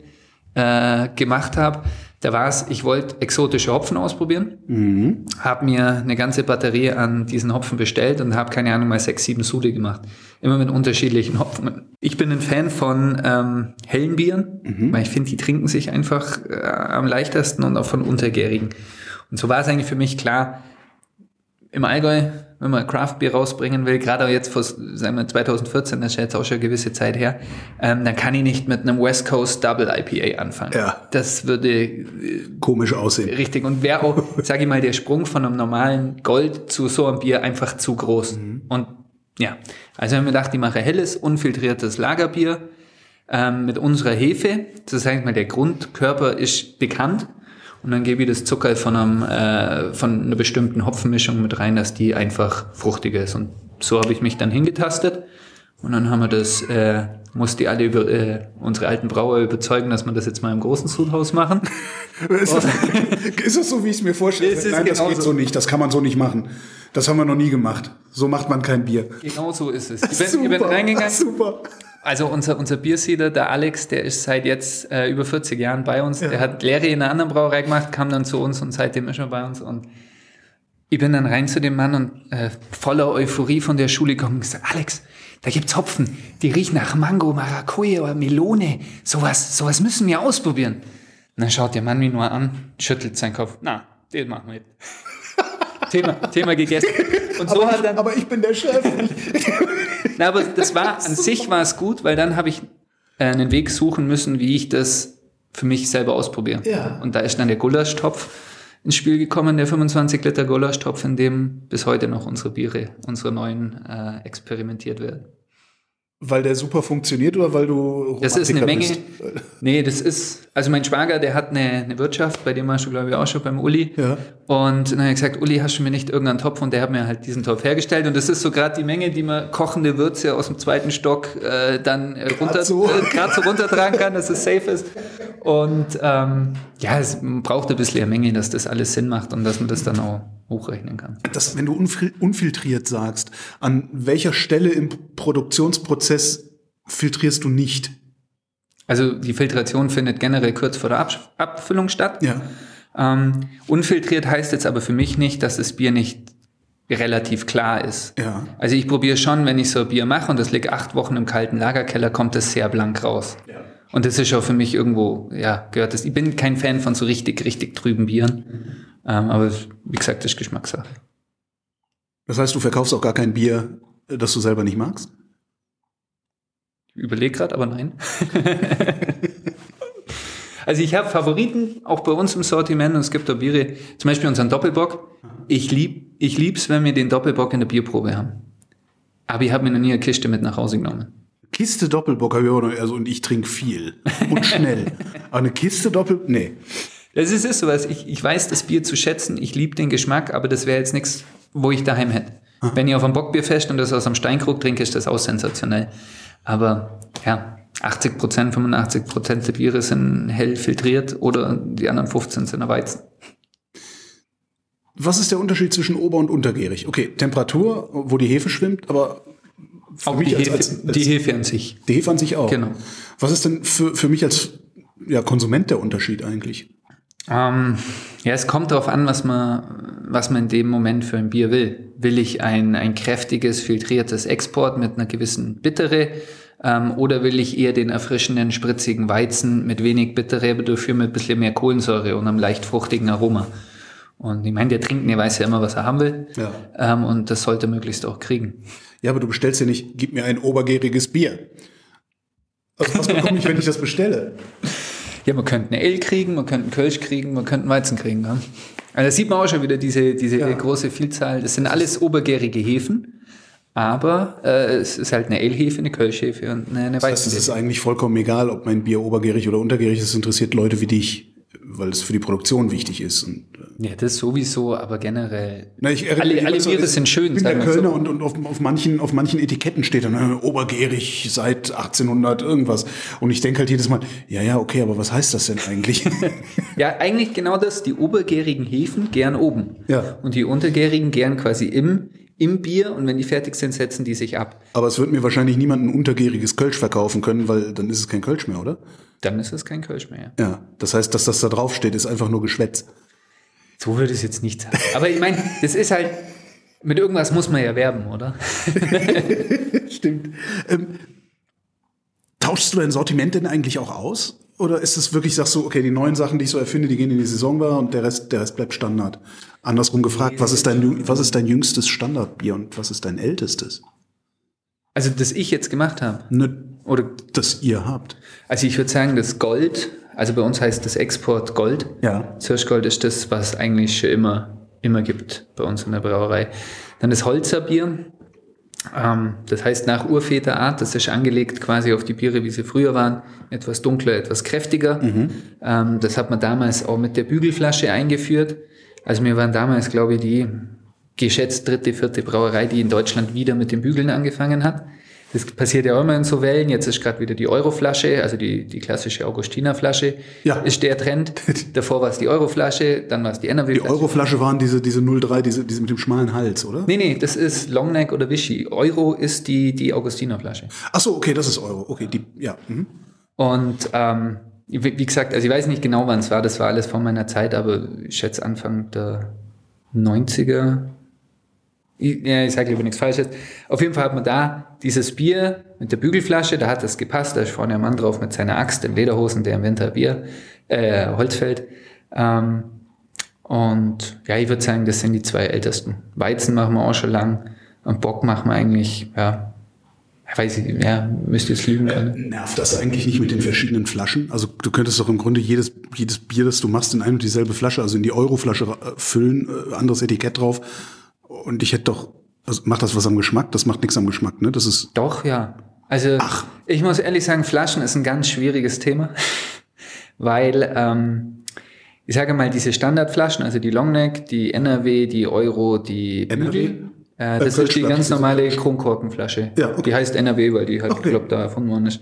äh, gemacht habe. Da war es, ich wollte exotische Hopfen ausprobieren, mhm. habe mir eine ganze Batterie an diesen Hopfen bestellt und habe keine Ahnung mal sechs, sieben Sude gemacht. Immer mit unterschiedlichen Hopfen. Ich bin ein Fan von ähm, hellen Bieren, mhm. weil ich finde, die trinken sich einfach äh, am leichtesten und auch von untergärigen. Und so war es eigentlich für mich klar, im Allgäu wenn man Craft Beer rausbringen will, gerade jetzt vor, sagen wir 2014, das ist ja jetzt auch schon eine gewisse Zeit her, ähm, dann kann ich nicht mit einem West Coast Double IPA anfangen. Ja. Das würde äh, komisch aussehen. Richtig. Und wäre auch, sage ich mal, der Sprung von einem normalen Gold zu so einem Bier einfach zu groß. Mhm. Und ja, also haben wir gedacht, ich mache helles, unfiltriertes Lagerbier ähm, mit unserer Hefe. Das heißt mal, der Grundkörper ist bekannt und dann gebe ich das Zucker von, einem, äh, von einer bestimmten Hopfenmischung mit rein, dass die einfach fruchtiger ist. Und so habe ich mich dann hingetastet. Und dann haben wir das, äh, musste die alle über, äh, unsere alten Brauer überzeugen, dass wir das jetzt mal im großen Sudhaus machen. ist, das, ist das so, wie ich es mir vorstelle? Nein, das geht so nicht. Das kann man so nicht machen. Das haben wir noch nie gemacht. So macht man kein Bier. Genau so ist es. Ich bin, ich bin reingegangen. Super. Also unser, unser Biersieder, der Alex, der ist seit jetzt äh, über 40 Jahren bei uns. Ja. Der hat Lehre in einer anderen Brauerei gemacht, kam dann zu uns und seitdem ist er bei uns. Und ich bin dann rein zu dem Mann und äh, voller Euphorie von der Schule gekommen und gesagt, Alex, da gibt's Hopfen, die riechen nach Mango, Maracuja oder Melone. Sowas, sowas müssen wir ausprobieren. Und dann schaut der Mann mich nur an, schüttelt seinen Kopf. Na, den machen wir nicht. Thema, Thema gegessen. Und so aber, hat dann, aber ich bin der Chef. Na, aber das war, an sich war es gut, weil dann habe ich äh, einen Weg suchen müssen, wie ich das für mich selber ausprobiere. Ja. Und da ist dann der Gulaschtopf ins Spiel gekommen, der 25 Liter Gulaschtopf, in dem bis heute noch unsere Biere, unsere neuen äh, experimentiert werden. Weil der super funktioniert oder weil du Das ist eine Menge. Bist? Nee, das ist, also mein Schwager, der hat eine, eine Wirtschaft, bei dem warst du, glaube ich, auch schon beim Uli. Ja. Und dann habe ich gesagt, Uli, hast du mir nicht irgendeinen Topf? Und der hat mir halt diesen Topf hergestellt. Und das ist so gerade die Menge, die man kochende Würze aus dem zweiten Stock äh, dann äh, runter, so. Äh, so runtertragen kann, dass es safe ist. Und ähm, ja, es braucht ein bisschen eine Menge, dass das alles Sinn macht und dass man das dann auch hochrechnen kann. Das, wenn du unfiltriert sagst, an welcher Stelle im Produktionsprozess filtrierst du nicht? Also die Filtration findet generell kurz vor der Ab Abfüllung statt. Ja. Ähm, unfiltriert heißt jetzt aber für mich nicht, dass das Bier nicht relativ klar ist. Ja. Also ich probiere schon, wenn ich so ein Bier mache und das liegt acht Wochen im kalten Lagerkeller, kommt das sehr blank raus. Ja. Und das ist auch für mich irgendwo, ja, gehört das. Ich bin kein Fan von so richtig, richtig trüben Bieren. Mhm. Ähm, aber wie gesagt, das ist Geschmackssache. Das heißt, du verkaufst auch gar kein Bier, das du selber nicht magst? Überlege gerade, aber nein. also ich habe Favoriten, auch bei uns im Sortiment. Und es gibt da Biere, zum Beispiel unseren Doppelbock. Ich lieb, ich lieb's, wenn wir den Doppelbock in der Bierprobe haben. Aber ich habe mir noch nie eine Kiste mit nach Hause genommen. Kiste Doppelbock habe ich auch noch, also und ich trinke viel und schnell. aber eine Kiste Doppelbock, nee. Das ist es sowas. Ich, ich weiß das Bier zu schätzen, ich liebe den Geschmack, aber das wäre jetzt nichts, wo ich daheim hätte. Aha. Wenn ich auf einem Bockbierfest und das aus einem Steinkrug trinke, ist das auch sensationell. Aber ja, 80 Prozent, 85 Prozent der Biere sind hell filtriert oder die anderen 15 sind ein Weizen. Was ist der Unterschied zwischen ober- und untergärig? Okay, Temperatur, wo die Hefe schwimmt, aber auch die Hefe, als, als, die Hefe an sich. Die Hefe an sich auch. Genau. Was ist denn für, für mich als ja, Konsument der Unterschied eigentlich? Ähm, ja, es kommt darauf an, was man, was man in dem Moment für ein Bier will. Will ich ein, ein kräftiges, filtriertes Export mit einer gewissen Bittere ähm, oder will ich eher den erfrischenden, spritzigen Weizen mit wenig Bittere, aber dafür mit ein bisschen mehr Kohlensäure und einem leicht fruchtigen Aroma? Und ich meine, der Trinken, der weiß ja immer, was er haben will. Ja. Ähm, und das sollte möglichst auch kriegen. Ja, aber du bestellst ja nicht, gib mir ein obergäriges Bier. Also was bekomme ich, wenn ich das bestelle? Ja, man könnte eine Ale kriegen, man könnte einen Kölsch kriegen, man könnte einen Weizen kriegen. Ja? Also da sieht man auch schon wieder diese, diese ja. große Vielzahl. Das sind alles obergärige Hefen, aber äh, es ist halt eine Ale-Hefe, eine Kölschhefe und eine, eine das heißt, Es ist eigentlich vollkommen egal, ob mein Bier obergärig oder untergärig ist. Es interessiert Leute wie dich, weil es für die Produktion wichtig ist. Und, Ja, das sowieso, aber generell. Na, ich alle mich alle so, Biere ich sind schön, bin der Kölner so. und, und auf, auf, manchen, auf manchen Etiketten steht dann äh, obergärig seit 1800 irgendwas. Und ich denke halt jedes Mal, ja, ja, okay, aber was heißt das denn eigentlich? Ja, eigentlich genau das. Die obergärigen Hefen gern oben. Ja. Und die untergärigen gern quasi im, im Bier. Und wenn die fertig sind, setzen die sich ab. aber es wird mir wahrscheinlich niemand ein untergäriges Kölsch verkaufen können, weil dann ist es kein Kölsch mehr, oder? Dann ist es kein Kölsch mehr. Ja, das heißt, dass das da drauf steht, ist einfach nur Geschwätz. So würde ich es jetzt nicht sagen. Aber ich meine, das ist halt, mit irgendwas muss man ja werben, oder? Stimmt. Ähm, tauschst du dein Sortiment denn eigentlich auch aus? Oder ist es wirklich, sagst du, okay, die neuen Sachen, die ich so erfinde, die gehen in die Saison war und der Rest, der Rest bleibt Standard? Andersrum gefragt, was ist dein, was ist dein jüngstes Standardbier und was ist dein ältestes? Also, das ich jetzt gemacht habe. Ne, Oder, das ihr habt. also ich würde sagen, das Gold, also bei uns heißt das Export Gold. Ja. Das Hirschgold ist das, was eigentlich schon immer, immer gibt bei uns in der Brauerei. Dann das Holzerbier. Ähm, das heißt nach Urväterart, das ist angelegt quasi auf die Biere, wie sie früher waren. Etwas dunkler, etwas kräftiger. Ähm, das hat man damals auch mit der Bügelflasche eingeführt. Also wir waren damals, glaube ich, die geschätzt dritte, vierte Brauerei, die in Deutschland wieder mit dem Bügeln angefangen hat. Das passiert ja auch immer in so Wellen. Jetzt ist gerade wieder die Euroflasche, also die, die klassische Augustinerflasche, Ja. ist der Trend. Davor war es die Euroflasche, dann war es die NRW. Die Euroflasche waren diese, diese 03, diese, diese mit dem schmalen Hals, oder? Nee, nee, das ist Longneck oder Vichy. Euro ist die, die Augustinerflasche. Ach so, okay, das ist Euro. Okay, die, ja. Mhm. Und ähm, wie wie gesagt, also ich weiß nicht genau, wann es war, das war alles vor meiner Zeit, aber ich schätze Anfang der 90er. Ich, ja, ich sage lieber nichts Falsches. Auf jeden Fall hat man da dieses Bier mit der Bügelflasche, da hat das gepasst, da ist vorne ein Mann drauf mit seiner Axt in Lederhosen, der im Winter Bier, äh, Holz fällt. Ähm, und ja, ich würde sagen, das sind die zwei ältesten. Weizen machen wir auch schon lang und Bock machen wir eigentlich, ja, weiß ich, ja, müsste jetzt lügen können. Nervt das eigentlich nicht mit den verschiedenen Flaschen? Also du könntest doch im Grunde jedes, jedes Bier, das du machst, in eine und dieselbe Flasche, also in die Euroflasche äh, füllen, äh, anderes Etikett drauf. Und ich hätte doch, also macht das was am Geschmack? Das macht nichts am Geschmack, ne? Das ist, Doch, ja. Also ich muss ehrlich sagen, Flaschen ist ein ganz schwieriges Thema, weil ähm, ich sage mal, diese Standardflaschen, also die Longneck, die NRW, die Euro, die NRW? Äh, das Äh, ist die ganz normale Kronkorkenflasche. Ja, okay. Die heißt NRW, weil die halt Okay. gekloppt da erfunden worden ist.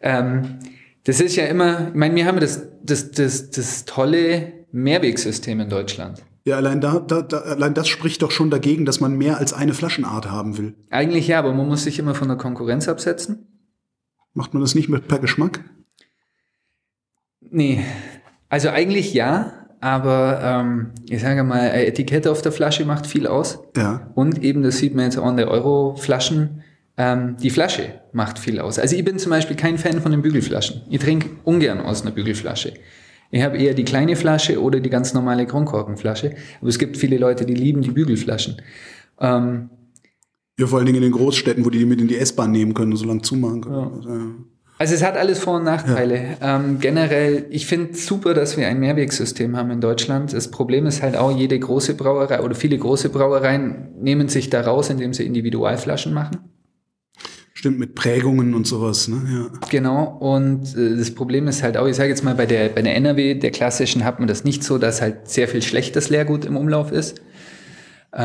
Ähm, das ist ja immer, ich meine, wir haben das, das, das, das tolle Mehrwegsystem in Deutschland. Ja, allein da, da, da, allein das spricht doch schon dagegen, dass man mehr als eine Flaschenart haben will. Eigentlich ja, aber man muss sich immer von der Konkurrenz absetzen. Macht man das nicht mit per Geschmack? Nee, also eigentlich ja, aber ähm, ich sage mal, eine Etikette auf der Flasche macht viel aus. Ja. Und eben, das sieht man jetzt auch an der Euro-Flaschen, ähm, die Flasche macht viel aus. Also ich bin zum Beispiel kein Fan von den Bügelflaschen. Ich trinke ungern aus einer Bügelflasche. Ich habe eher die kleine Flasche oder die ganz normale Kronkorkenflasche. Aber es gibt viele Leute, die lieben die Bügelflaschen. Ähm, Ja, vor allen Dingen in den Großstädten, wo die die mit in die S-Bahn nehmen können und so lang zumachen können. Ja. Also es hat alles Vor- und Nachteile. Ähm, generell, ich finde super, dass wir ein Mehrwegsystem haben in Deutschland. Das Problem ist halt auch, jede große Brauerei oder viele große Brauereien nehmen sich da raus, indem sie Individualflaschen machen. Stimmt, mit Prägungen und sowas, ne? Ja. Genau. Und äh, das Problem ist halt auch, ich sage jetzt mal, bei der, bei der NRW, der klassischen, hat man das nicht so, dass halt sehr viel schlechtes Leergut im Umlauf ist.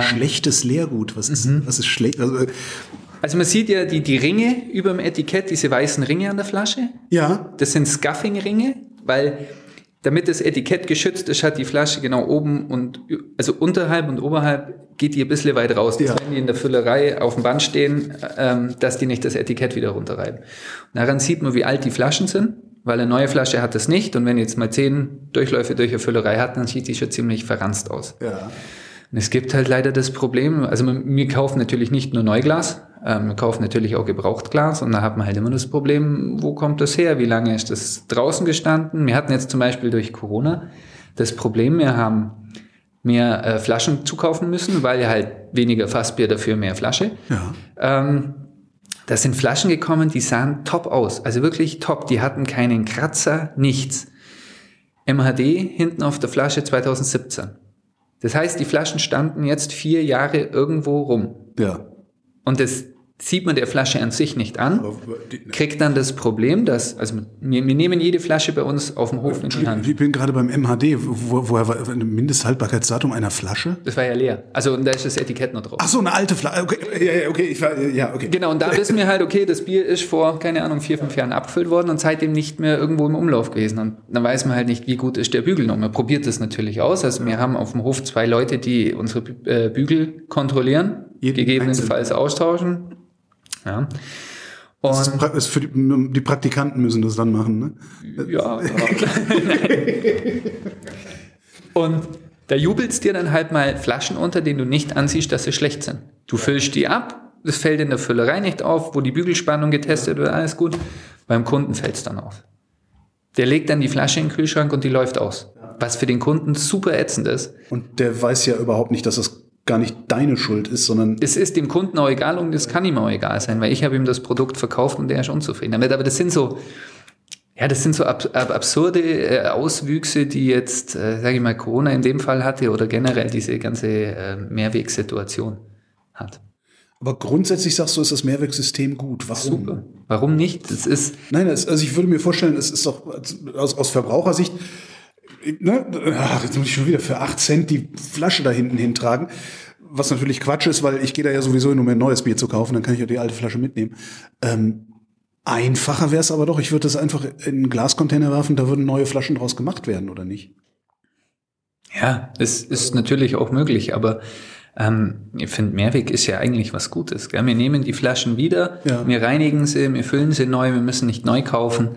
Schlechtes Leergut, was ist, was ist schlecht? Also, äh, Also man sieht ja die, die Ringe über dem Etikett, diese weißen Ringe an der Flasche. ja, Das sind Scuffing-Ringe, weil damit das Etikett geschützt ist, hat die Flasche genau oben und also unterhalb und oberhalb geht die ein bisschen weit raus. Ja. Dass wenn die in der Füllerei auf dem Band stehen, ähm, dass die nicht das Etikett wieder runterreiben. Und daran sieht man, wie alt die Flaschen sind, weil eine neue Flasche hat das nicht. Und wenn jetzt mal zehn Durchläufe durch eine Füllerei hat, dann sieht die schon ziemlich verranzt aus. ja. Und es gibt halt leider das Problem, also wir kaufen natürlich nicht nur Neuglas, ähm, wir kaufen natürlich auch Gebrauchtglas und da hat man halt immer das Problem, wo kommt das her, wie lange ist das draußen gestanden? Wir hatten jetzt zum Beispiel durch Corona das Problem, wir haben mehr äh, Flaschen zukaufen müssen, weil halt weniger Fassbier dafür mehr Flasche. Ja. Ähm, da sind Flaschen gekommen, die sahen top aus, also wirklich top, die hatten keinen Kratzer, nichts. MHD hinten auf der Flasche 2017. Das heißt, die Flaschen standen jetzt vier Jahre irgendwo rum. Ja. Und das sieht man der Flasche an sich nicht an, kriegt dann das Problem, dass, also wir, wir nehmen jede Flasche bei uns auf dem Hof in die Hand. Ich bin gerade beim MHD. Wo, woher war ein Mindesthaltbarkeitsdatum einer Flasche? Das war ja leer. Also und da ist das Etikett noch drauf. Ach so, eine alte Flasche. Okay, ja, ja, okay, ich war, ja, okay. Genau, und da wissen wir halt, okay, das Bier ist vor, keine Ahnung, vier, fünf Jahren abgefüllt worden und seitdem nicht mehr irgendwo im Umlauf gewesen. Und dann weiß man halt nicht, wie gut ist der Bügel noch. Man probiert das natürlich aus. Also wir haben auf dem Hof zwei Leute, die unsere äh, Bügel kontrollieren, Jeden gegebenenfalls austauschen. Ja. Das Und pra- ist für die, die Praktikanten müssen das dann machen, ne? ja. Und da jubelst dir dann halt mal Flaschen unter, denen du nicht ansiehst, dass sie schlecht sind. Du füllst die ab, das fällt in der Füllerei nicht auf, wo die Bügelspannung getestet wird, alles gut. Beim Kunden fällt es dann auf. Der legt dann die Flasche in den Kühlschrank und die läuft aus. Was für den Kunden super ätzend ist. Und der weiß ja überhaupt nicht, dass das gar nicht deine Schuld ist, sondern Es ist dem Kunden auch egal und es kann ihm auch egal sein, weil ich habe ihm das Produkt verkauft und der ist unzufrieden damit. Aber das sind so, ja, das sind so ab, ab, absurde äh, Auswüchse, die jetzt, äh, sage ich mal, Corona in dem Fall hatte oder generell diese ganze äh, Mehrwegsituation hat. aber grundsätzlich sagst du, ist das Mehrwegsystem gut. Warum? Super. Warum nicht? Das ist, Nein, das, also ich würde mir vorstellen, es ist doch aus, aus Verbrauchersicht, ne, ach, jetzt muss ich schon wieder für 8 Cent die Flasche da hinten hintragen. Was natürlich Quatsch ist, weil ich gehe da ja sowieso hin, um mir ein neues Bier zu kaufen, dann kann ich ja die alte Flasche mitnehmen. Ähm, einfacher wäre es aber doch, ich würde das einfach in einen Glascontainer werfen, da würden neue Flaschen draus gemacht werden, oder nicht? ja, es ist natürlich auch möglich, aber ähm, ich finde, Mehrweg ist ja eigentlich was Gutes. Gell? Wir nehmen die Flaschen wieder, Ja. wir reinigen sie, wir füllen sie neu, wir müssen nicht neu kaufen.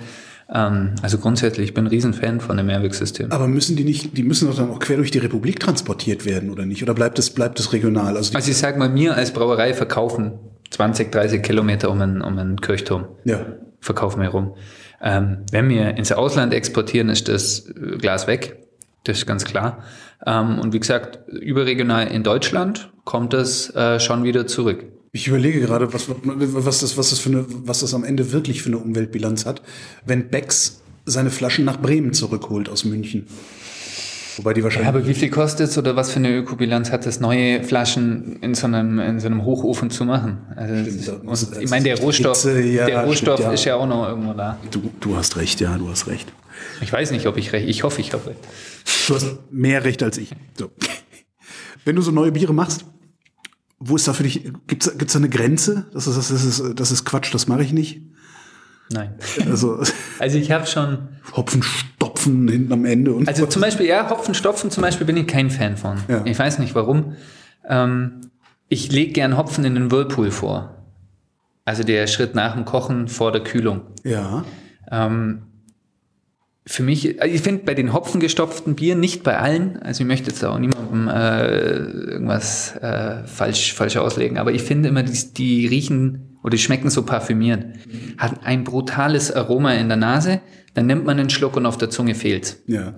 Ähm, also grundsätzlich, ich bin ein Riesenfan von dem Mehrwegsystem. Aber müssen die nicht, die müssen doch dann auch quer durch die Republik transportiert werden, oder nicht? Oder bleibt es, bleibt es regional? Also, Also ich sag mal, wir als Brauerei verkaufen 20, 30 Kilometer um einen, um einen Kirchturm. ja. Verkaufen wir rum. Ähm, wenn wir ins Ausland exportieren, ist das Glas weg. Das ist ganz klar. Ähm, und wie gesagt, überregional in Deutschland kommt das äh, schon wieder zurück. Ich überlege gerade, was, was, das, was, das für eine, was das am Ende wirklich für eine Umweltbilanz hat, wenn Becks seine Flaschen nach Bremen zurückholt aus München. Wobei die Ja, wahrscheinlich. aber wie viel kostet es oder was für eine Ökobilanz hat es, neue Flaschen in so einem, in so einem Hochofen zu machen? Also Stimmt, und ich meine, der Rohstoff, Hitze, ja, der Rohstoff stimmt, ja. ist ja auch noch irgendwo da. du, du hast recht, ja, du hast recht. Ich weiß nicht, ob ich recht, ich hoffe, ich habe recht. Du hast mehr Recht als ich. So. Wenn du so neue Biere machst, wo ist da für dich, gibt's gibt's da eine Grenze? Das ist, das ist, das ist Quatsch, das mache ich nicht. Nein. Also Also ich habe schon, Hopfen stopfen hinten am Ende und also zum Beispiel, ja, Hopfenstopfen zum Beispiel bin ich kein Fan von. Ja. Ich weiß nicht warum. Ähm, ich lege gern Hopfen in den Whirlpool vor. Also der Schritt nach dem Kochen vor der Kühlung. ja. Ähm, für mich, also ich finde bei den hopfengestopften Bieren, nicht bei allen, also ich möchte jetzt auch niemandem äh, irgendwas äh, falsch, falsch auslegen, aber ich finde immer, die, die riechen oder die schmecken so parfümiert. Hat ein brutales Aroma in der Nase, dann nimmt man einen Schluck und auf der Zunge fehlt's. Ja.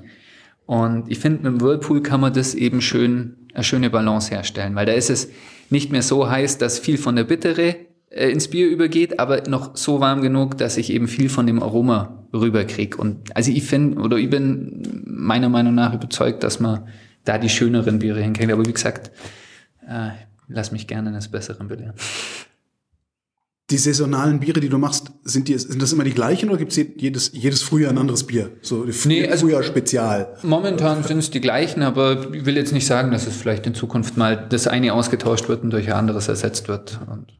Und ich finde, mit dem Whirlpool kann man das eben schön, eine schöne Balance herstellen, weil da ist es nicht mehr so heiß, dass viel von der Bittere ins Bier übergeht, aber noch so warm genug, dass ich eben viel von dem Aroma rüberkriege. Und also ich finde, oder ich bin meiner Meinung nach überzeugt, dass man da die schöneren Biere hinkriegt. Aber wie gesagt, äh, lass mich gerne eines Besseren belehren. Die saisonalen Biere, die du machst, sind, die, sind das immer die gleichen oder gibt es jedes, jedes Frühjahr ein anderes Bier? So die Nee, also- Frühjahr Spezial. Momentan sind es die gleichen, aber ich will jetzt nicht sagen, dass es vielleicht in Zukunft mal das eine ausgetauscht wird und durch ein anderes ersetzt wird. Und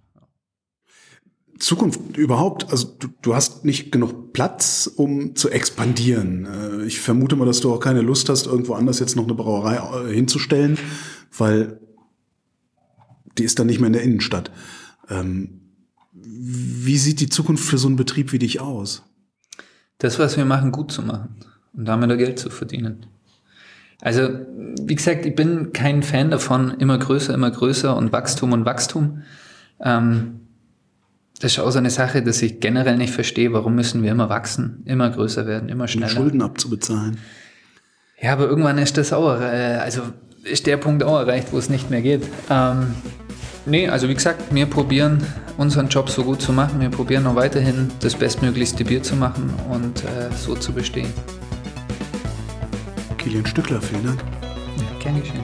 Zukunft überhaupt, also du, du hast nicht genug Platz, um zu expandieren. Äh, Ich vermute mal, dass du auch keine Lust hast, irgendwo anders jetzt noch eine Brauerei äh, hinzustellen, weil die ist dann nicht mehr in der Innenstadt. Ähm, Wie sieht die Zukunft für so einen Betrieb wie dich aus? das, was wir machen, gut zu machen und damit auch Geld zu verdienen. Also, wie gesagt, ich bin kein Fan davon, immer größer, immer größer und Wachstum und Wachstum. Ähm, das ist auch so eine Sache, dass ich generell nicht verstehe, warum müssen wir immer wachsen, immer größer werden, immer Um schneller. Schulden abzubezahlen. Ja, aber irgendwann ist das auch, äh, also ist der Punkt auch erreicht, wo es nicht mehr geht. Ähm, nee, also wie gesagt, wir probieren unseren Job so gut zu machen. Wir probieren auch weiterhin das bestmöglichste Bier zu machen und äh, so zu bestehen. Kilian Stückler, vielen Dank. Ja, gern geschehen.